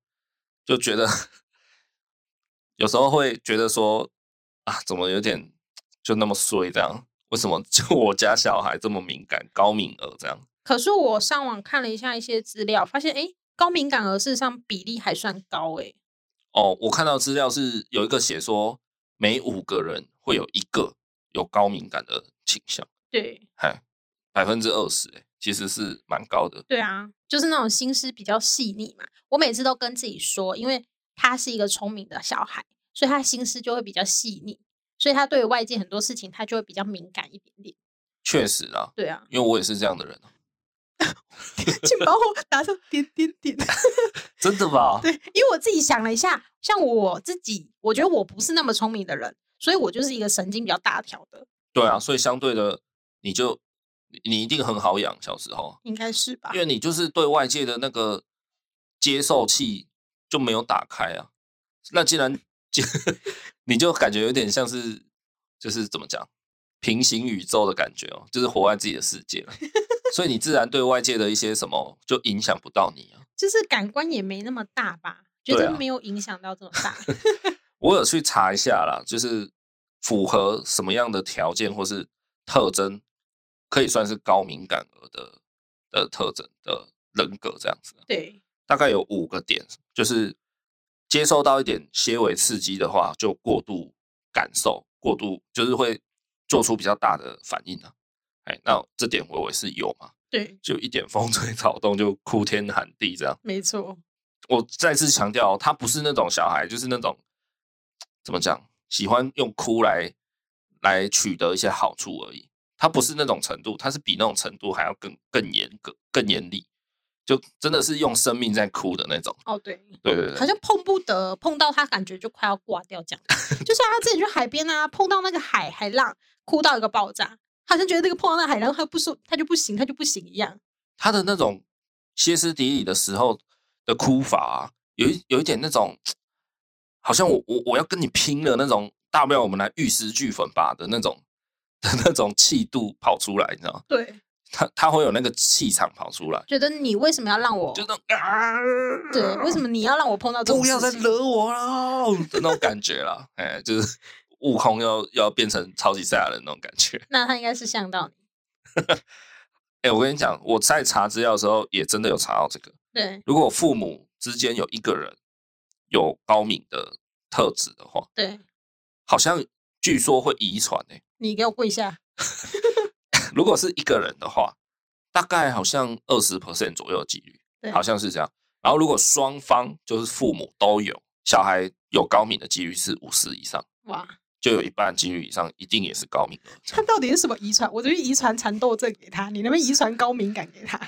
就觉得有时候会觉得说啊，怎么有点就那么衰这样。为什么就 [laughs] 我家小孩这么敏感，高敏儿这样？
可是我上网看了一下一些资料，发现哎，高敏感儿事实上比例还算高哎。
哦，我看到资料是有一个写说，每五个人会有一个有高敏感的倾向。
对，
嗨，百分之二十哎，其实是蛮高的。
对啊，就是那种心思比较细腻嘛。我每次都跟自己说，因为他是一个聪明的小孩，所以他心思就会比较细腻。所以他对外界很多事情，他就会比较敏感一点点。
确实啊，
对啊，
因为我也是这样的人。[laughs]
请帮我打上点点点。[laughs]
真的吧？
对，因为我自己想了一下，像我自己，我觉得我不是那么聪明的人，所以我就是一个神经比较大条的。
对啊，所以相对的，你就你一定很好养，小时候
应该是吧？
因为你就是对外界的那个接受器就没有打开啊。那既然 [laughs] 你就感觉有点像是，就是怎么讲，平行宇宙的感觉哦，就是活在自己的世界了，[laughs] 所以你自然对外界的一些什么就影响不到你啊。
就是感官也没那么大吧，觉得没有影响到这么大。[laughs]
我有去查一下啦，就是符合什么样的条件或是特征，可以算是高敏感儿的的特征的人格这样子。
对，
大概有五个点，就是。接受到一点些微刺激的话，就过度感受，过度就是会做出比较大的反应啊。哎，那这点我也是有嘛？
对，
就一点风吹草动就哭天喊地这样。
没错，
我再次强调，他不是那种小孩，就是那种怎么讲，喜欢用哭来来取得一些好处而已。他不是那种程度，他是比那种程度还要更更严格、更严厉。就真的是用生命在哭的那种
哦，对，
对对对，
好像碰不得，碰到他感觉就快要挂掉这样。就像他自己去海边啊，碰到那个海海浪，哭到一个爆炸，好像觉得那个碰到那海浪，他不说他就不行，他就不行一样。
他的那种歇斯底里的时候的哭法啊，有一有一点那种，好像我我我要跟你拼了那种，大不了我们来玉石俱焚吧的那种 [laughs] 的那种气度跑出来，你知道吗？
对。
他他会有那个气场跑出来，
觉得你为什么要让我？
就那种啊，
对，为什么你要让我碰到这种？
不要再惹我了的那种感觉啦，[laughs] 哎，就是悟空要要变成超级赛亚人那种感觉。[laughs]
那他应该是像到你，[laughs]
哎、欸，我跟你讲，我在查资料的时候也真的有查到这个。
对，
如果父母之间有一个人有高敏的特质的话，
对，
好像据说会遗传诶。
你给我跪下。
如果是一个人的话，大概好像二十 percent 左右的几率，好像是这样。然后如果双方就是父母都有小孩有高敏的几率是五十以上，哇。就有一半几率以上，一定也是高敏儿。
他到底是什么遗传？我就遗传蚕豆症给他，你能不能遗传高敏感给他？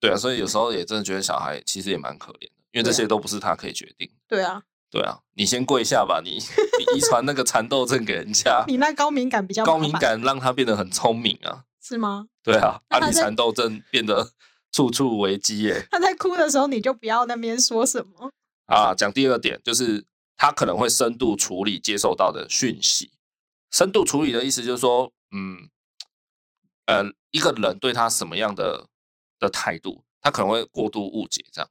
对啊，所以有时候也真的觉得小孩其实也蛮可怜的，因为这些都不是他可以决定。
对啊，
对啊，你先跪下吧，你你遗传那个蚕豆症给人家，[laughs]
你那高敏感比较
高敏感，让他变得很聪明啊？
是吗？
对啊，啊，你蚕豆症变得 [laughs] 处处危机耶。
他在哭的时候，你就不要那边说什么
啊。讲第二点就是。他可能会深度处理接受到的讯息。深度处理的意思就是说，嗯，呃，一个人对他什么样的的态度，他可能会过度误解这样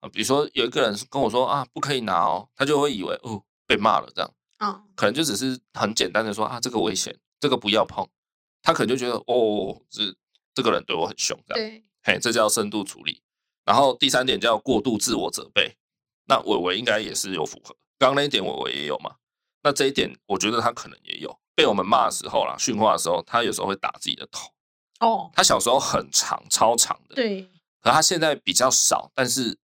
啊。比如说，有一个人跟我说啊，不可以拿哦，他就会以为哦被骂了这样啊。可能就只是很简单的说啊，这个危险，这个不要碰。他可能就觉得哦，这这个人对我很凶这样。对，嘿，这叫深度处理。然后第三点叫过度自我责备。那伟伟应该也是有符合。刚刚那一点伟伟也有嘛，那这一点我觉得他可能也有被我们骂的时候啦，训话的时候，他有时候会打自己的头。哦，他小时候很长，超长的。对，可他现在比较少，但是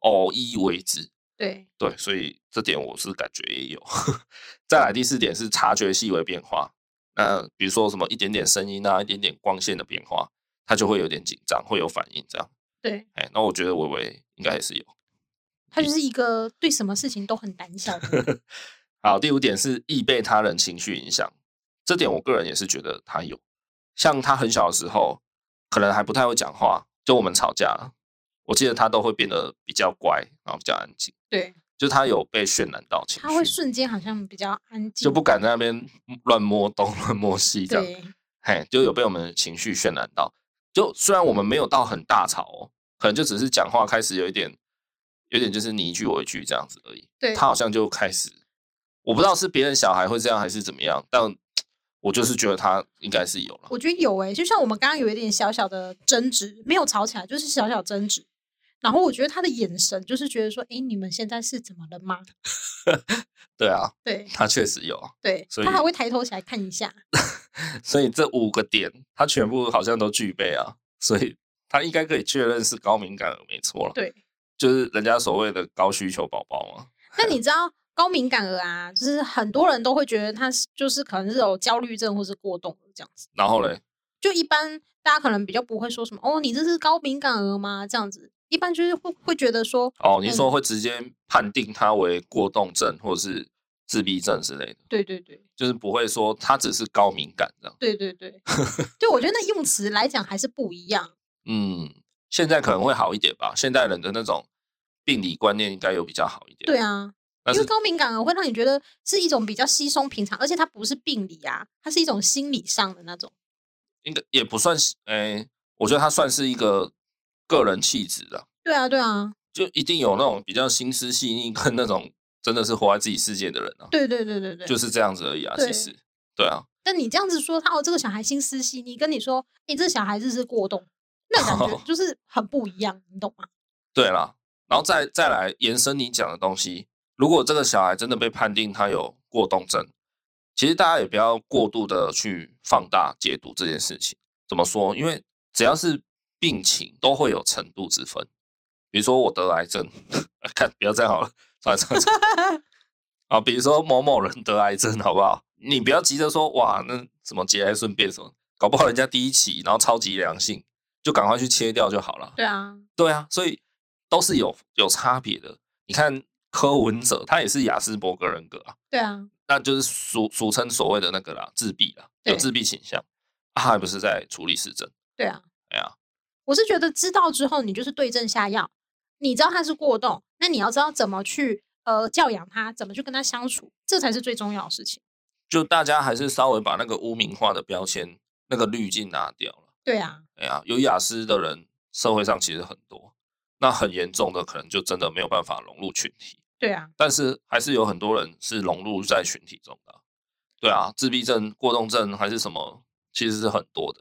偶一为之。对对，所以这点我是感觉也有。[laughs] 再来第四点是察觉细微变化，那比如说什么一点点声音啊，一点点光线的变化，他就会有点紧张，会有反应这样。对，哎，那我觉得伟伟应该也是有。
他就是一个对什么事情都很胆小的。[laughs]
好，第五点是易被他人情绪影响，这点我个人也是觉得他有。像他很小的时候，可能还不太会讲话，就我们吵架，我记得他都会变得比较乖，然后比较安静。对，就他有被渲染到情绪，
他会瞬间好像比较安静，
就不敢在那边乱摸东乱摸西这样。嘿，就有被我们的情绪渲染到。就虽然我们没有到很大吵哦，可能就只是讲话开始有一点。有点就是你一句我一句这样子而已。对，他好像就开始，我不知道是别人小孩会这样还是怎么样，但 [tsk] 我就是觉得他应该是有了。
我觉得有诶、欸，就像我们刚刚有一点小小的争执，没有吵起来，就是小小争执。然后我觉得他的眼神就是觉得说，哎，你们现在是怎么了吗？
对啊，
对，
他确实有。
对，所以他还会抬头起来看一下。[laughs]
所以这五个点，他全部好像都具备啊，所以他应该可以确认是高敏感儿，没错了。对。就是人家所谓的高需求宝宝嘛。
那你知道高敏感儿啊，就是很多人都会觉得他是就是可能是有焦虑症或是过动这样子。
然后嘞，
就一般大家可能比较不会说什么哦，你这是高敏感儿吗？这样子，一般就是会会觉得说
哦，你说会直接判定他为过动症或者是自闭症之类的。
对对对，
就是不会说他只是高敏感这样。
对对对，就我觉得那用词来讲还是不一样。
嗯。现在可能会好一点吧，现代人的那种病理观念应该有比较好一点。
对啊，因为高敏感儿会让你觉得是一种比较稀松平常，而且它不是病理啊，它是一种心理上的那种。
应该也不算是，哎、欸，我觉得它算是一个个人气质的。
对啊，对啊，
就一定有那种比较心思细腻跟那种真的是活在自己世界的人啊。
对对对对对，
就是这样子而已啊。其实，对啊。
但你这样子说他哦，这个小孩心思细腻，跟你说，你、欸、这小孩子是过动。那感觉 [laughs] 就是很不一样，你懂吗？
对啦，然后再再来延伸你讲的东西。如果这个小孩真的被判定他有过动症，其实大家也不要过度的去放大解读这件事情。怎么说？因为只要是病情，都会有程度之分。比如说我得癌症，[laughs] 看不要这样好了，算了算了。啊，比如说某某人得癌症，好不好？你不要急着说哇，那什么节哀顺变什么，搞不好人家第一期，然后超级良性。就赶快去切掉就好了。
对啊，
对啊，所以都是有有差别的。你看柯文哲，他也是亚斯伯格人格啊。
对啊，
那就是俗俗称所谓的那个啦，自闭啦，有自闭倾向。他还不是在处理失智。
对啊，我是觉得知道之后，你就是对症下药。你知道他是过动，那你要知道怎么去呃教养他，怎么去跟他相处，这才是最重要的事情。
就大家还是稍微把那个污名化的标签、那个滤镜拿掉了。
对啊，
哎呀，有雅思的人社会上其实很多，那很严重的可能就真的没有办法融入群体。
对啊，
但是还是有很多人是融入在群体中的。对啊，自闭症、过动症还是什么，其实是很多的。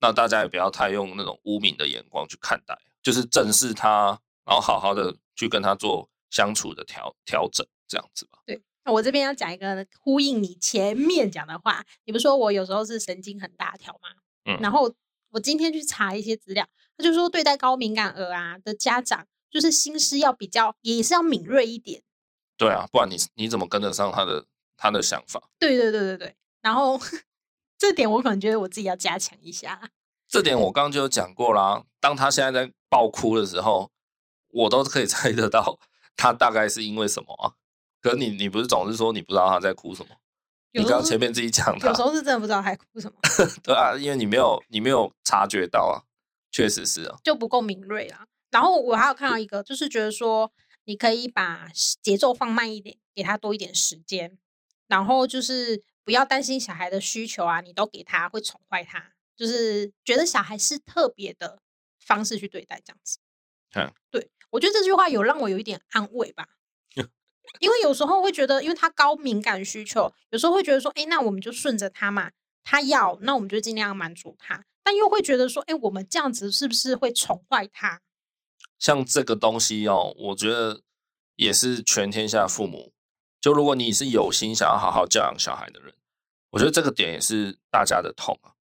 那大家也不要太用那种污名的眼光去看待，就是正视他，然后好好的去跟他做相处的调调整，这样子吧。
对，那我这边要讲一个呼应你前面讲的话，你不是说我有时候是神经很大条吗？嗯，然后我今天去查一些资料，他就说对待高敏感儿啊的家长，就是心思要比较，也是要敏锐一点。
对啊，不然你你怎么跟得上他的他的想法？
对对对对对，然后。这点我可能觉得我自己要加强一下。
这点我刚刚就有讲过啦。当他现在在爆哭的时候，我都可以猜得到他大概是因为什么啊？可是你你不是总是说你不知道他在哭什么？你刚刚前面自己讲的，
有时候是真的不知道他在哭什么。[laughs]
对啊，因为你没有你没有察觉到啊，确实是啊，
就不够敏锐啊。然后我还有看到一个，就是觉得说你可以把节奏放慢一点，给他多一点时间，然后就是。不要担心小孩的需求啊，你都给他会宠坏他，就是觉得小孩是特别的方式去对待这样子。[laughs]
嗯，
对，我觉得这句话有让我有一点安慰吧，[laughs] 因为有时候会觉得，因为他高敏感需求，有时候会觉得说，哎，那我们就顺着他嘛，他要，那我们就尽量满足他，但又会觉得说，哎，我们这样子是不是会宠坏他？
像这个东西哦，我觉得也是全天下父母。就如果你是有心想要好好教养小孩的人，我觉得这个点也是大家的痛啊。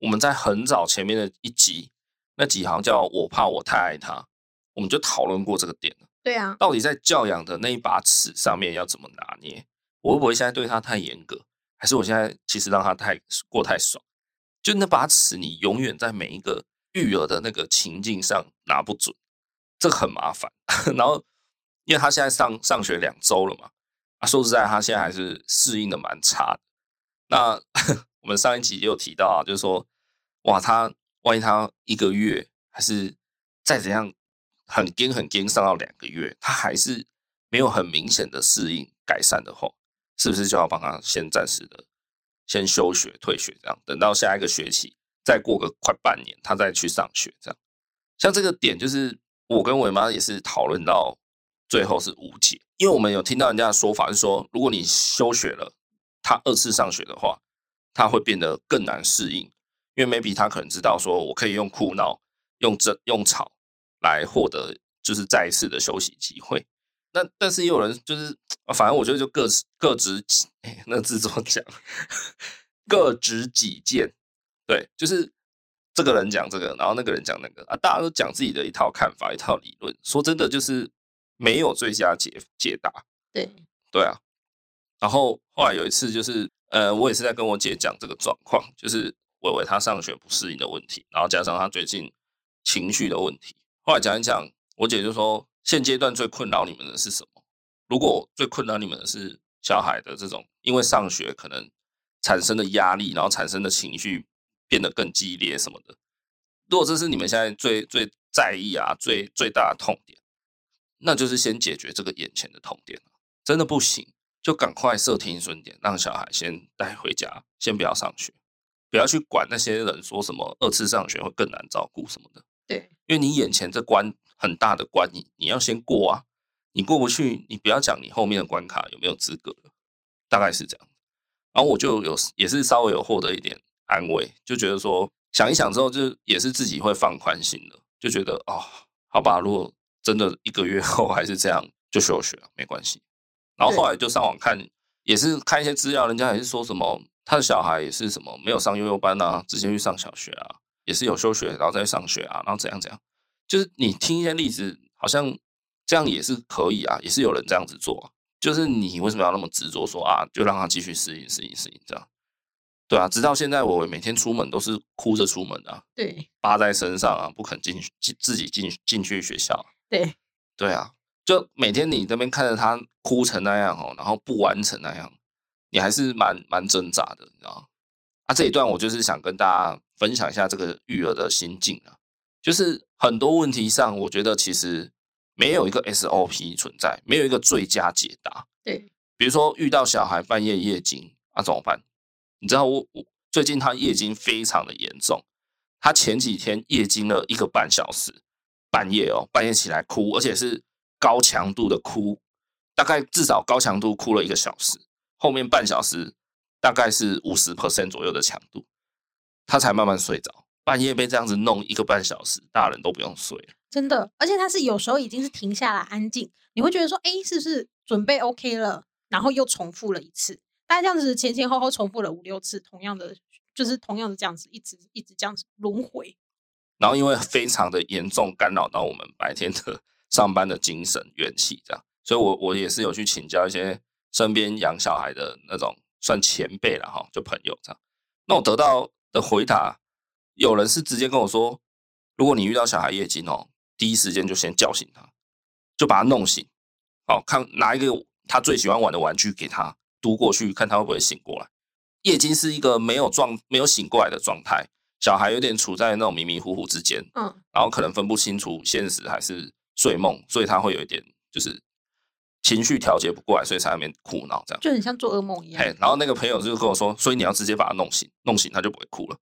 我们在很早前面的一集，那几行叫我怕我太爱他，我们就讨论过这个点了。
对啊，
到底在教养的那一把尺上面要怎么拿捏？我会不会现在对他太严格，还是我现在其实让他太过太爽？就那把尺，你永远在每一个育儿的那个情境上拿不准，这个很麻烦。[laughs] 然后，因为他现在上上学两周了嘛。说实在，他现在还是适应的蛮差的。那 [laughs] 我们上一集也有提到啊，就是说，哇，他万一他一个月还是再怎样很惊很惊上到两个月，他还是没有很明显的适应改善的话，是不是就要帮他先暂时的先休学退学，这样等到下一个学期再过个快半年，他再去上学，这样。像这个点，就是我跟伟妈也是讨论到最后是无解。因为我们有听到人家的说法是说，如果你休学了，他二次上学的话，他会变得更难适应。因为 maybe 他可能知道说，我可以用哭闹、用争、用吵来获得就是再一次的休息机会。那但是也有人就是，反正我觉得就各各执己，那字怎么讲？[laughs] 各执己见。对，就是这个人讲这个，然后那个人讲那个啊，大家都讲自己的一套看法、一套理论。说真的，就是。没有最佳解解答，
对
对啊。然后后来有一次，就是呃，我也是在跟我姐讲这个状况，就是伟伟他上学不适应的问题，然后加上他最近情绪的问题。后来讲一讲，我姐就说，现阶段最困扰你们的是什么？如果最困扰你们的是小孩的这种因为上学可能产生的压力，然后产生的情绪变得更激烈什么的，如果这是你们现在最最在意啊，最最大的痛点。那就是先解决这个眼前的痛点，真的不行，就赶快设停损点，让小孩先带回家，先不要上学，不要去管那些人说什么二次上学会更难照顾什么的。
对，
因为你眼前这关很大的关，你你要先过啊，你过不去，你不要讲你后面的关卡有没有资格了，大概是这样。然后我就有也是稍微有获得一点安慰，就觉得说想一想之后，就也是自己会放宽心的，就觉得哦，好吧，如果。真的一个月后还是这样就休学了，没关系。然后后来就上网看，也是看一些资料，人家也是说什么他的小孩也是什么没有上幼幼班啊，直接去上小学啊，也是有休学然后再上学啊，然后怎样怎样。就是你听一些例子，好像这样也是可以啊，也是有人这样子做啊。就是你为什么要那么执着说啊，就让他继续适应适应适应这样？对啊，直到现在我每天出门都是哭着出门啊，
对，
扒在身上啊，不肯进进自己进进去学校。
对，
对啊，就每天你这边看着他哭成那样哦，然后不完成那样，你还是蛮蛮挣扎的，你知道吗？啊，这一段我就是想跟大家分享一下这个育儿的心境啊，就是很多问题上，我觉得其实没有一个 SOP 存在，没有一个最佳解答。
对，
比如说遇到小孩半夜夜惊啊，怎么办？你知道我我最近他夜惊非常的严重，他前几天夜惊了一个半小时。半夜哦，半夜起来哭，而且是高强度的哭，大概至少高强度哭了一个小时，后面半小时大概是五十 percent 左右的强度，他才慢慢睡着。半夜被这样子弄一个半小时，大人都不用睡。
真的，而且他是有时候已经是停下来安静，你会觉得说，哎，是不是准备 OK 了？然后又重复了一次，大概这样子前前后后重复了五六次，同样的就是同样的这样子，一直一直这样子轮回。
然后因为非常的严重，干扰到我们白天的上班的精神元气，这样，所以我我也是有去请教一些身边养小孩的那种算前辈了哈，就朋友这样。那我得到的回答，有人是直接跟我说，如果你遇到小孩夜惊哦，第一时间就先叫醒他，就把他弄醒，好，看拿一个他最喜欢玩的玩具给他，嘟过去看他会不会醒过来。夜惊是一个没有状没有醒过来的状态。小孩有点处在那种迷迷糊糊之间，嗯，然后可能分不清楚现实还是睡梦，所以他会有一点就是情绪调节不过来，所以才在那边哭闹，这样就
很像做噩梦一样。
然后那个朋友就跟我说，所以你要直接把他弄醒，弄醒他就不会哭了，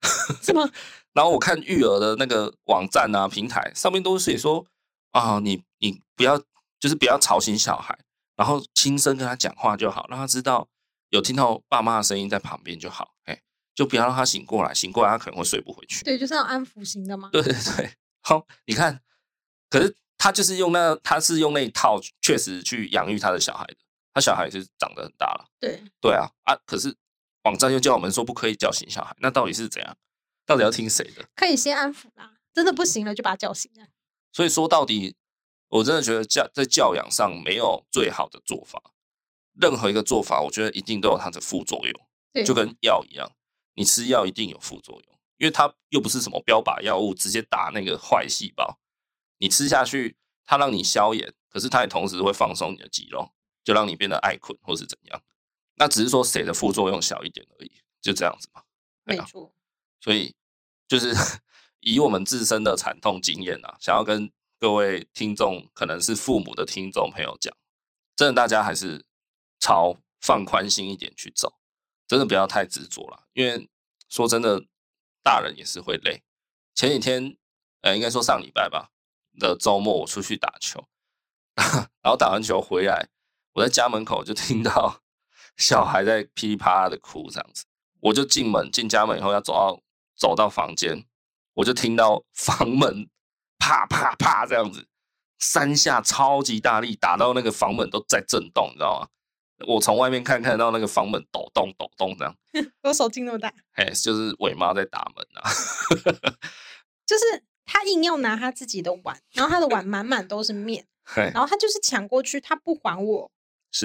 [laughs]
是吗？
然后我看育儿的那个网站啊平台上面都是写说啊，你你不要就是不要吵醒小孩，然后轻声跟他讲话就好，让他知道有听到爸妈的声音在旁边就好，哎。就不要让他醒过来，醒过来他可能会睡不回去。
对，就是那种安抚型的嘛。
对对对，好，你看，可是他就是用那，他是用那一套，确实去养育他的小孩的。他小孩也是长得很大了。
对
对啊啊！可是网站又叫我们说不可以叫醒小孩，那到底是怎样？到底要听谁的？
可以先安抚啦，真的不行了就把他叫醒啊。
所以说到底，我真的觉得教在教养上没有最好的做法。任何一个做法，我觉得一定都有它的副作用，就跟药一样。你吃药一定有副作用，因为它又不是什么标靶药物，直接打那个坏细胞。你吃下去，它让你消炎，可是它也同时会放松你的肌肉，就让你变得爱困或是怎样。那只是说谁的副作用小一点而已，就这样子嘛。
没错。
所以就是 [laughs] 以我们自身的惨痛经验啊，想要跟各位听众，可能是父母的听众朋友讲，真的大家还是朝放宽心一点去走。真的不要太执着了，因为说真的，大人也是会累。前几天，呃，应该说上礼拜吧的周末，我出去打球，[laughs] 然后打完球回来，我在家门口就听到小孩在噼里啪啦的哭，这样子，我就进门进家门以后要走到走到房间，我就听到房门啪啪啪这样子三下超级大力打到那个房门都在震动，你知道吗？我从外面看看到那个房门抖动抖动这样，[laughs]
我手劲那么大，
哎，就是伟妈在打门啊，[laughs]
就是他硬要拿他自己的碗，然后他的碗满满都是面，[laughs] 然后他就是抢过去，他不还我，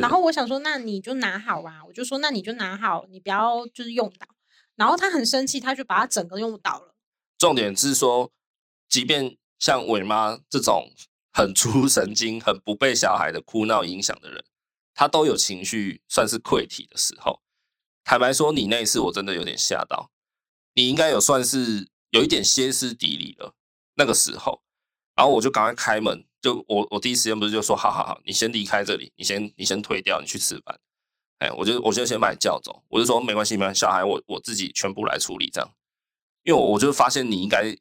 然后我想说，那你就拿好啊，我就说那你就拿好，你不要就是用倒，然后他很生气，他就把它整个用倒了。
重点是说，即便像伟妈这种很粗神经、很不被小孩的哭闹影响的人。他都有情绪，算是溃体的时候。坦白说，你那一次我真的有点吓到。你应该有算是有一点歇斯底里了那个时候，然后我就赶快开门，就我我第一时间不是就说，好好好，你先离开这里，你先你先退掉，你去吃饭。哎，我就我就先把你叫走，我就说没关系，没关系，小孩我我自己全部来处理这样。因为我我就发现你应该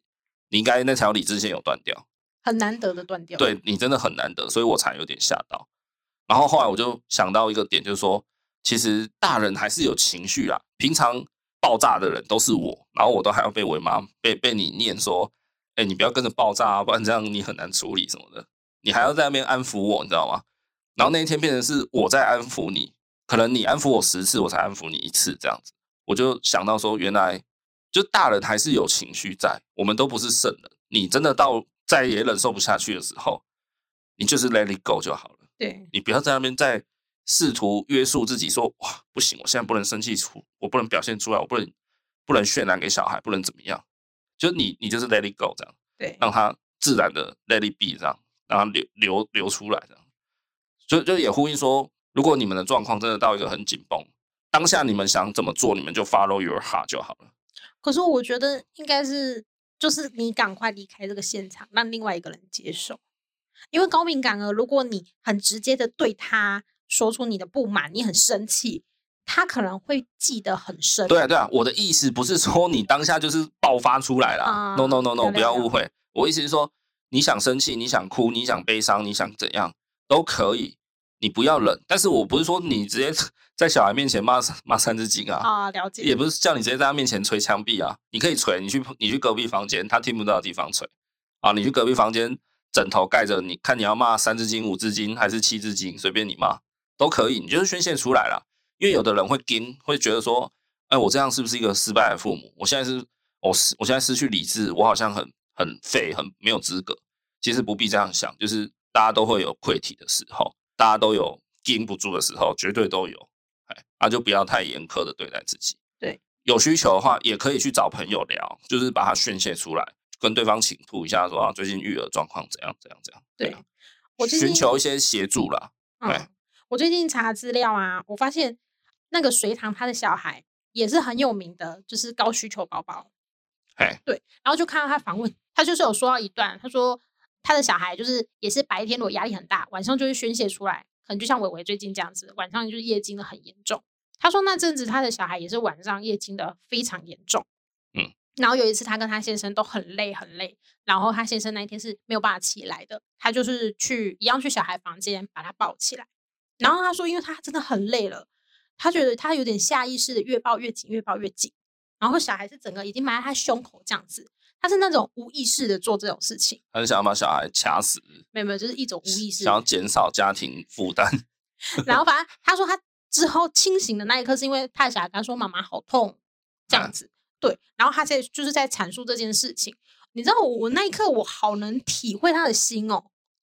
你应该那条理智线有断掉，
很难得的断掉，
对你真的很难得，所以我才有点吓到。然后后来我就想到一个点，就是说，其实大人还是有情绪啦。平常爆炸的人都是我，然后我都还要被我妈被被你念说，哎，你不要跟着爆炸啊，不然这样你很难处理什么的。你还要在那边安抚我，你知道吗？然后那一天变成是我在安抚你，可能你安抚我十次，我才安抚你一次这样子。我就想到说，原来就大人还是有情绪在，我们都不是圣人。你真的到再也忍受不下去的时候，你就是 let it go 就好了。
对，
你不要在那边再试图约束自己说，说哇不行，我现在不能生气出，我不能表现出来，我不能不能渲染给小孩，不能怎么样。就你你就是 let it go 这样，
对，
让他自然的 let it be 这样，让他流流流出来这样。就就也呼应说，如果你们的状况真的到一个很紧绷，当下你们想怎么做，你们就 follow your heart 就好了。
可是我觉得应该是，就是你赶快离开这个现场，让另外一个人接受。因为高敏感儿，如果你很直接的对他说出你的不满，你很生气，他可能会记得很深。
对啊，对啊，我的意思不是说你当下就是爆发出来了。嗯、no no no no，不要误会。我意思是说，你想生气，你想哭，你想悲伤，你想怎样都可以。你不要忍。但是我不是说你直接 [laughs] 在小孩面前骂骂三字经啊，
啊，了解。
也不是叫你直接在他面前捶墙壁啊，你可以捶，你去你去隔壁房间，他听不到的地方捶啊，你去隔壁房间枕头盖着，你看你要骂三字经、五字经还是七字经，随便你骂都可以，你就是宣泄出来了。因为有的人会惊，会觉得说，哎，我这样是不是一个失败的父母？我现在是，我失，我现在失去理智，我好像很很废，很没有资格。其实不必这样想，就是大家都会有溃体的时候，大家都有禁不住的时候，绝对都有。哎，那就不要太严苛的对待自己。
对，
有需求的话，也可以去找朋友聊，就是把它宣泄出来，跟对方倾吐一下说，说啊，最近育儿状况怎样怎样怎样。
对，我
寻求一些协助啦。
嗯、
对，
我最近查资料啊，我发现那个隋唐他的小孩也是很有名的，就是高需求宝宝。
哎，
对，然后就看到他访问，他就是有说到一段，他说。他的小孩就是也是白天如果压力很大，晚上就会宣泄出来，可能就像伟伟最近这样子，晚上就是夜惊的很严重。他说那阵子他的小孩也是晚上夜惊的非常严重，
嗯，
然后有一次他跟他先生都很累很累，然后他先生那一天是没有办法起来的，他就是去一样去小孩房间把他抱起来，然后他说因为他真的很累了，他觉得他有点下意识的越抱越紧，越抱越紧，然后小孩是整个已经埋在他胸口这样子。他是那种无意识的做这种事情，
很想要把小孩掐死，
没有没有，就是一种无意识，
想要减少家庭负担。
然后反正他说他之后清醒的那一刻，是因为他的小孩跟他说妈妈好痛 [laughs] 这样子，嗯、对。然后他在就是在阐述这件事情，你知道我我那一刻我好能体会他的心哦。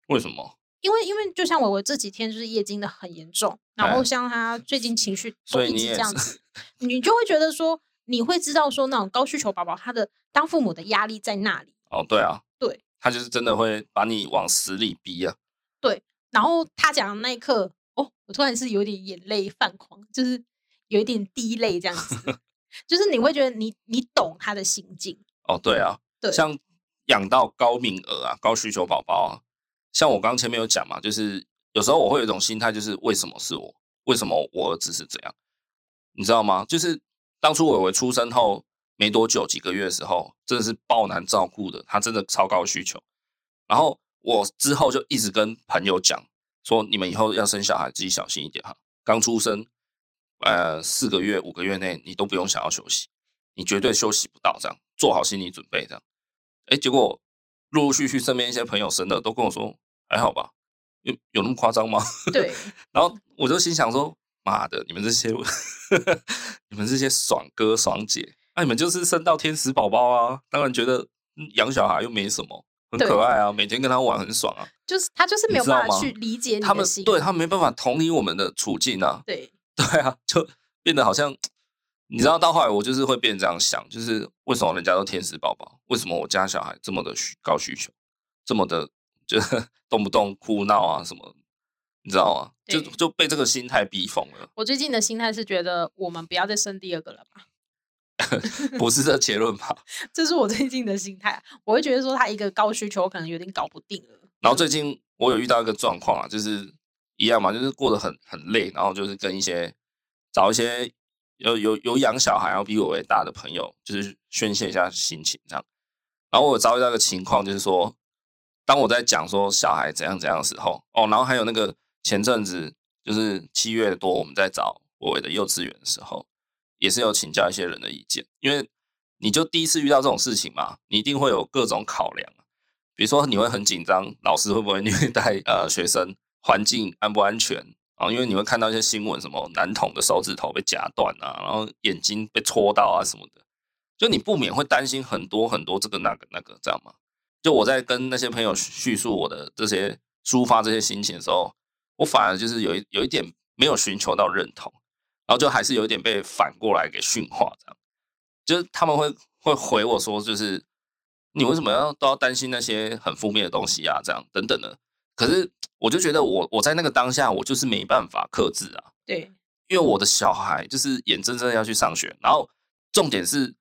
为什么？
因为因为就像我我这几天就是夜惊的很严重，然后像他最近情绪都一直这样子，你，你就会觉得说。你会知道说那种高需求宝宝，他的当父母的压力在那里
哦，对啊，
对，
他就是真的会把你往死里逼啊。
对，然后他讲的那一刻，哦，我突然是有点眼泪泛狂，就是有一点滴泪这样子，[laughs] 就是你会觉得你你懂他的心境
哦，对啊，
对，
像养到高名额啊，高需求宝宝啊，像我刚刚前面有讲嘛，就是有时候我会有一种心态，就是为什么是我？为什么我儿子是这样？你知道吗？就是。当初伟伟出生后没多久，几个月的时候，真的是爆难照顾的，他真的超高需求。然后我之后就一直跟朋友讲说，你们以后要生小孩，自己小心一点哈。刚出生，呃，四个月、五个月内，你都不用想要休息，你绝对休息不到，这样做好心理准备，这样。哎，结果陆陆续续身边一些朋友生的都跟我说，还好吧，有有那么夸张吗？[laughs]
对。
然后我就心想说。妈的！你们这些，[laughs] 你们这些爽哥爽姐，那、啊、你们就是生到天使宝宝啊！当然觉得养小孩又没什么，很可爱啊，每天跟他玩很爽啊。
就是他就是没有办法去理解你的
他们，对他们没办法同理我们的处境啊。
对 [laughs]
对啊，就变得好像你知道，到后来我就是会变这样想，就是为什么人家都天使宝宝，为什么我家小孩这么的需高需求，这么的就 [laughs] 动不动哭闹啊什么？你知道吗？就就被这个心态逼疯了。
我最近的心态是觉得，我们不要再生第二个了吧？[laughs]
不是这结论吧？
这是我最近的心态。我会觉得说，他一个高需求，可能有点搞不定了。
然后最近我有遇到一个状况啊，就是一样嘛，就是过得很很累，然后就是跟一些找一些有有有养小孩然后比我为大的朋友，就是宣泄一下心情这样。然后我遭遇到个情况，就是说，当我在讲说小孩怎样怎样的时候，哦，然后还有那个。前阵子就是七月多，我们在找我的幼稚园的时候，也是有请教一些人的意见，因为你就第一次遇到这种事情嘛，你一定会有各种考量，比如说你会很紧张，老师会不会虐待呃学生，环境安不安全啊？因为你会看到一些新闻，什么男童的手指头被夹断啊，然后眼睛被戳到啊什么的，就你不免会担心很多很多这个那个那个，这样吗？就我在跟那些朋友叙述我的这些抒发这些心情的时候。我反而就是有一有一点没有寻求到认同，然后就还是有一点被反过来给驯化，这样，就是他们会会回我说，就是你为什么要都要担心那些很负面的东西啊，这样等等的。可是我就觉得我我在那个当下，我就是没办法克制啊。
对，
因为我的小孩就是眼睁睁要去上学，然后重点是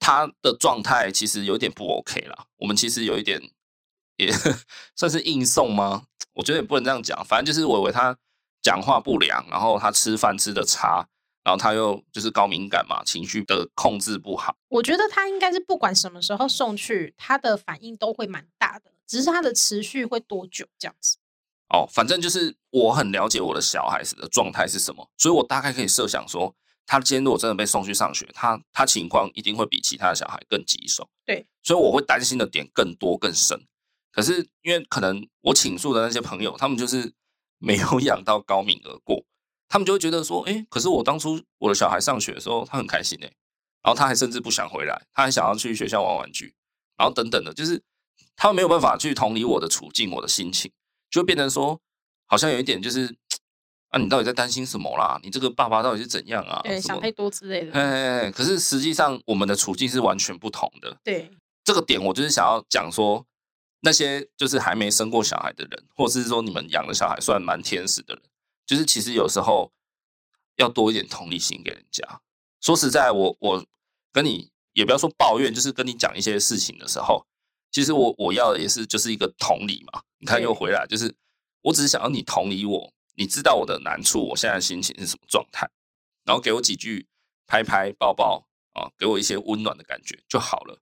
他的状态其实有点不 OK 啦。我们其实有一点也 [laughs] 算是硬送吗？我觉得也不能这样讲，反正就是伟伟他讲话不良，然后他吃饭吃的差，然后他又就是高敏感嘛，情绪的控制不好。
我觉得他应该是不管什么时候送去，他的反应都会蛮大的，只是他的持续会多久这样子。
哦，反正就是我很了解我的小孩子的状态是什么，所以我大概可以设想说，他今天如果真的被送去上学，他他情况一定会比其他的小孩更棘手。
对，
所以我会担心的点更多更深。可是因为可能我倾诉的那些朋友，他们就是 [laughs] 没有养到高敏而过，他们就会觉得说，哎，可是我当初我的小孩上学的时候，他很开心哎，然后他还甚至不想回来，他还想要去学校玩玩具，然后等等的，就是他们没有办法去同理我的处境，我的心情。就会变成说，好像有一点就是，啊，你到底在担心什么啦？你这个爸爸到底是怎样啊？
对，想太多之类的。
哎，可是实际上我们的处境是完全不同的。
对，
这个点我就是想要讲说，那些就是还没生过小孩的人，或者是说你们养的小孩算蛮天使的人，就是其实有时候要多一点同理心给人家。说实在，我我跟你也不要说抱怨，就是跟你讲一些事情的时候。其实我我要的也是就是一个同理嘛，你看又回来，就是我只是想要你同理我，你知道我的难处，我现在心情是什么状态，然后给我几句拍拍抱抱啊，给我一些温暖的感觉就好了。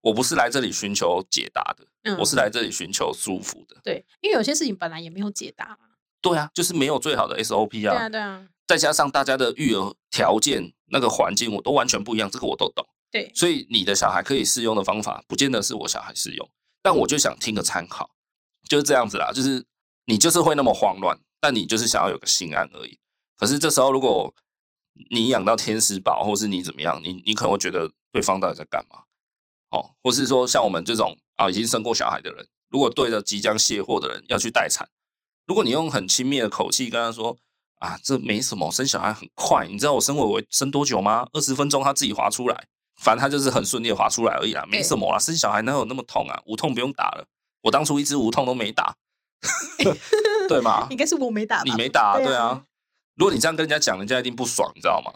我不是来这里寻求解答的，嗯，我是来这里寻求舒服的。
对，因为有些事情本来也没有解答嘛。
对啊，就是没有最好的 SOP 啊。
对啊，对啊。
再加上大家的育儿条件、那个环境，我都完全不一样，这个我都懂。
对，
所以你的小孩可以适用的方法，不见得是我小孩适用。但我就想听个参考，就是这样子啦。就是你就是会那么慌乱，但你就是想要有个心安而已。可是这时候，如果你养到天使宝，或是你怎么样，你你可能会觉得对方到底在干嘛？哦，或是说像我们这种啊已经生过小孩的人，如果对着即将卸货的人要去待产，如果你用很轻蔑的口气跟他说啊，这没什么，生小孩很快，你知道我生我生多久吗？二十分钟他自己滑出来。反正他就是很顺利的滑出来而已啦，没什么啦。生小孩哪有那么痛啊？无痛不用打了。我当初一直无痛都没打，[laughs] 对吗？
应该是我没打，
你没打，对啊，对啊。如果你这样跟人家讲，人家一定不爽，你知道吗？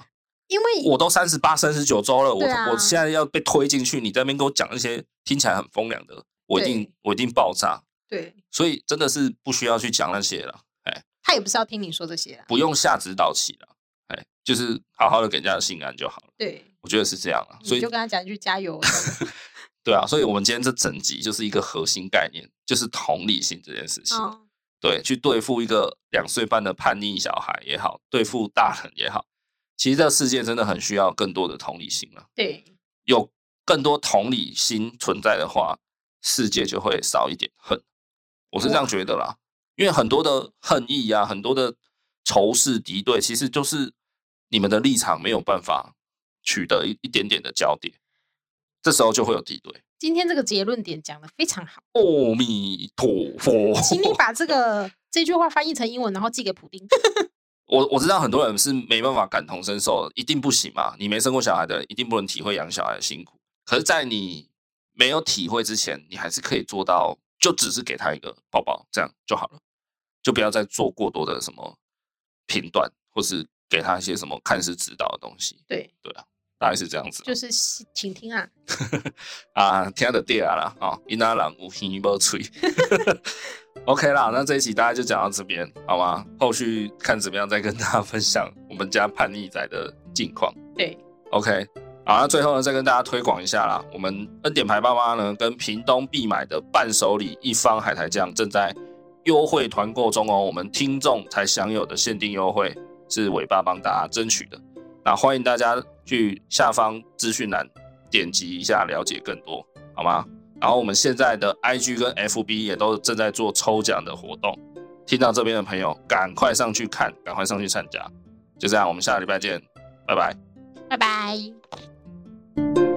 因为
我都三十八、三十九周了，我、
啊、
我现在要被推进去，你在那边给我讲那些听起来很风凉的，我一定我一定爆炸。
对，
所以真的是不需要去讲那些了。哎，
他也不是要听你说这些啦，
不用下指导棋了。哎，就是好好的给人家的心安就好了。
对。
我觉得是这样啊，所以
就跟他讲一句加油。[laughs]
对啊，所以我们今天这整集就是一个核心概念，就是同理心这件事情。哦、对，去对付一个两岁半的叛逆小孩也好，对付大人也好，其实这个世界真的很需要更多的同理心了。
对，
有更多同理心存在的话，世界就会少一点恨。我是这样觉得啦，因为很多的恨意啊，很多的仇视敌对，其实就是你们的立场没有办法。取得一一点点的交点，这时候就会有敌对。
今天这个结论点讲的非常好。
阿弥陀佛，
请你把这个这句话翻译成英文，然后寄给普丁。
我我知道很多人是没办法感同身受，一定不行嘛。你没生过小孩的人，一定不能体会养小孩的辛苦。可是，在你没有体会之前，你还是可以做到，就只是给他一个抱抱，这样就好了，就不要再做过多的什么评断，或是给他一些什么看似指导的东西。
对
对啊。大概是这样子，
就是请听啊，[laughs]
啊，听得对啊啦，啊，伊那人有耳无嘴，[laughs] OK 啦，那这一期大家就讲到这边，好吗？后续看怎么样再跟大家分享我们家叛逆仔的近况。
对
，OK，好，那最后呢，再跟大家推广一下啦，我们恩典牌爸妈呢，跟屏东必买的伴手礼一方海苔酱正在优惠团购中哦，我们听众才享有的限定优惠，是伟爸帮大家争取的。那欢迎大家去下方资讯栏点击一下，了解更多，好吗？然后我们现在的 IG 跟 FB 也都正在做抽奖的活动，听到这边的朋友赶快上去看，赶快上去参加。就这样，我们下个礼拜见，拜拜，
拜拜。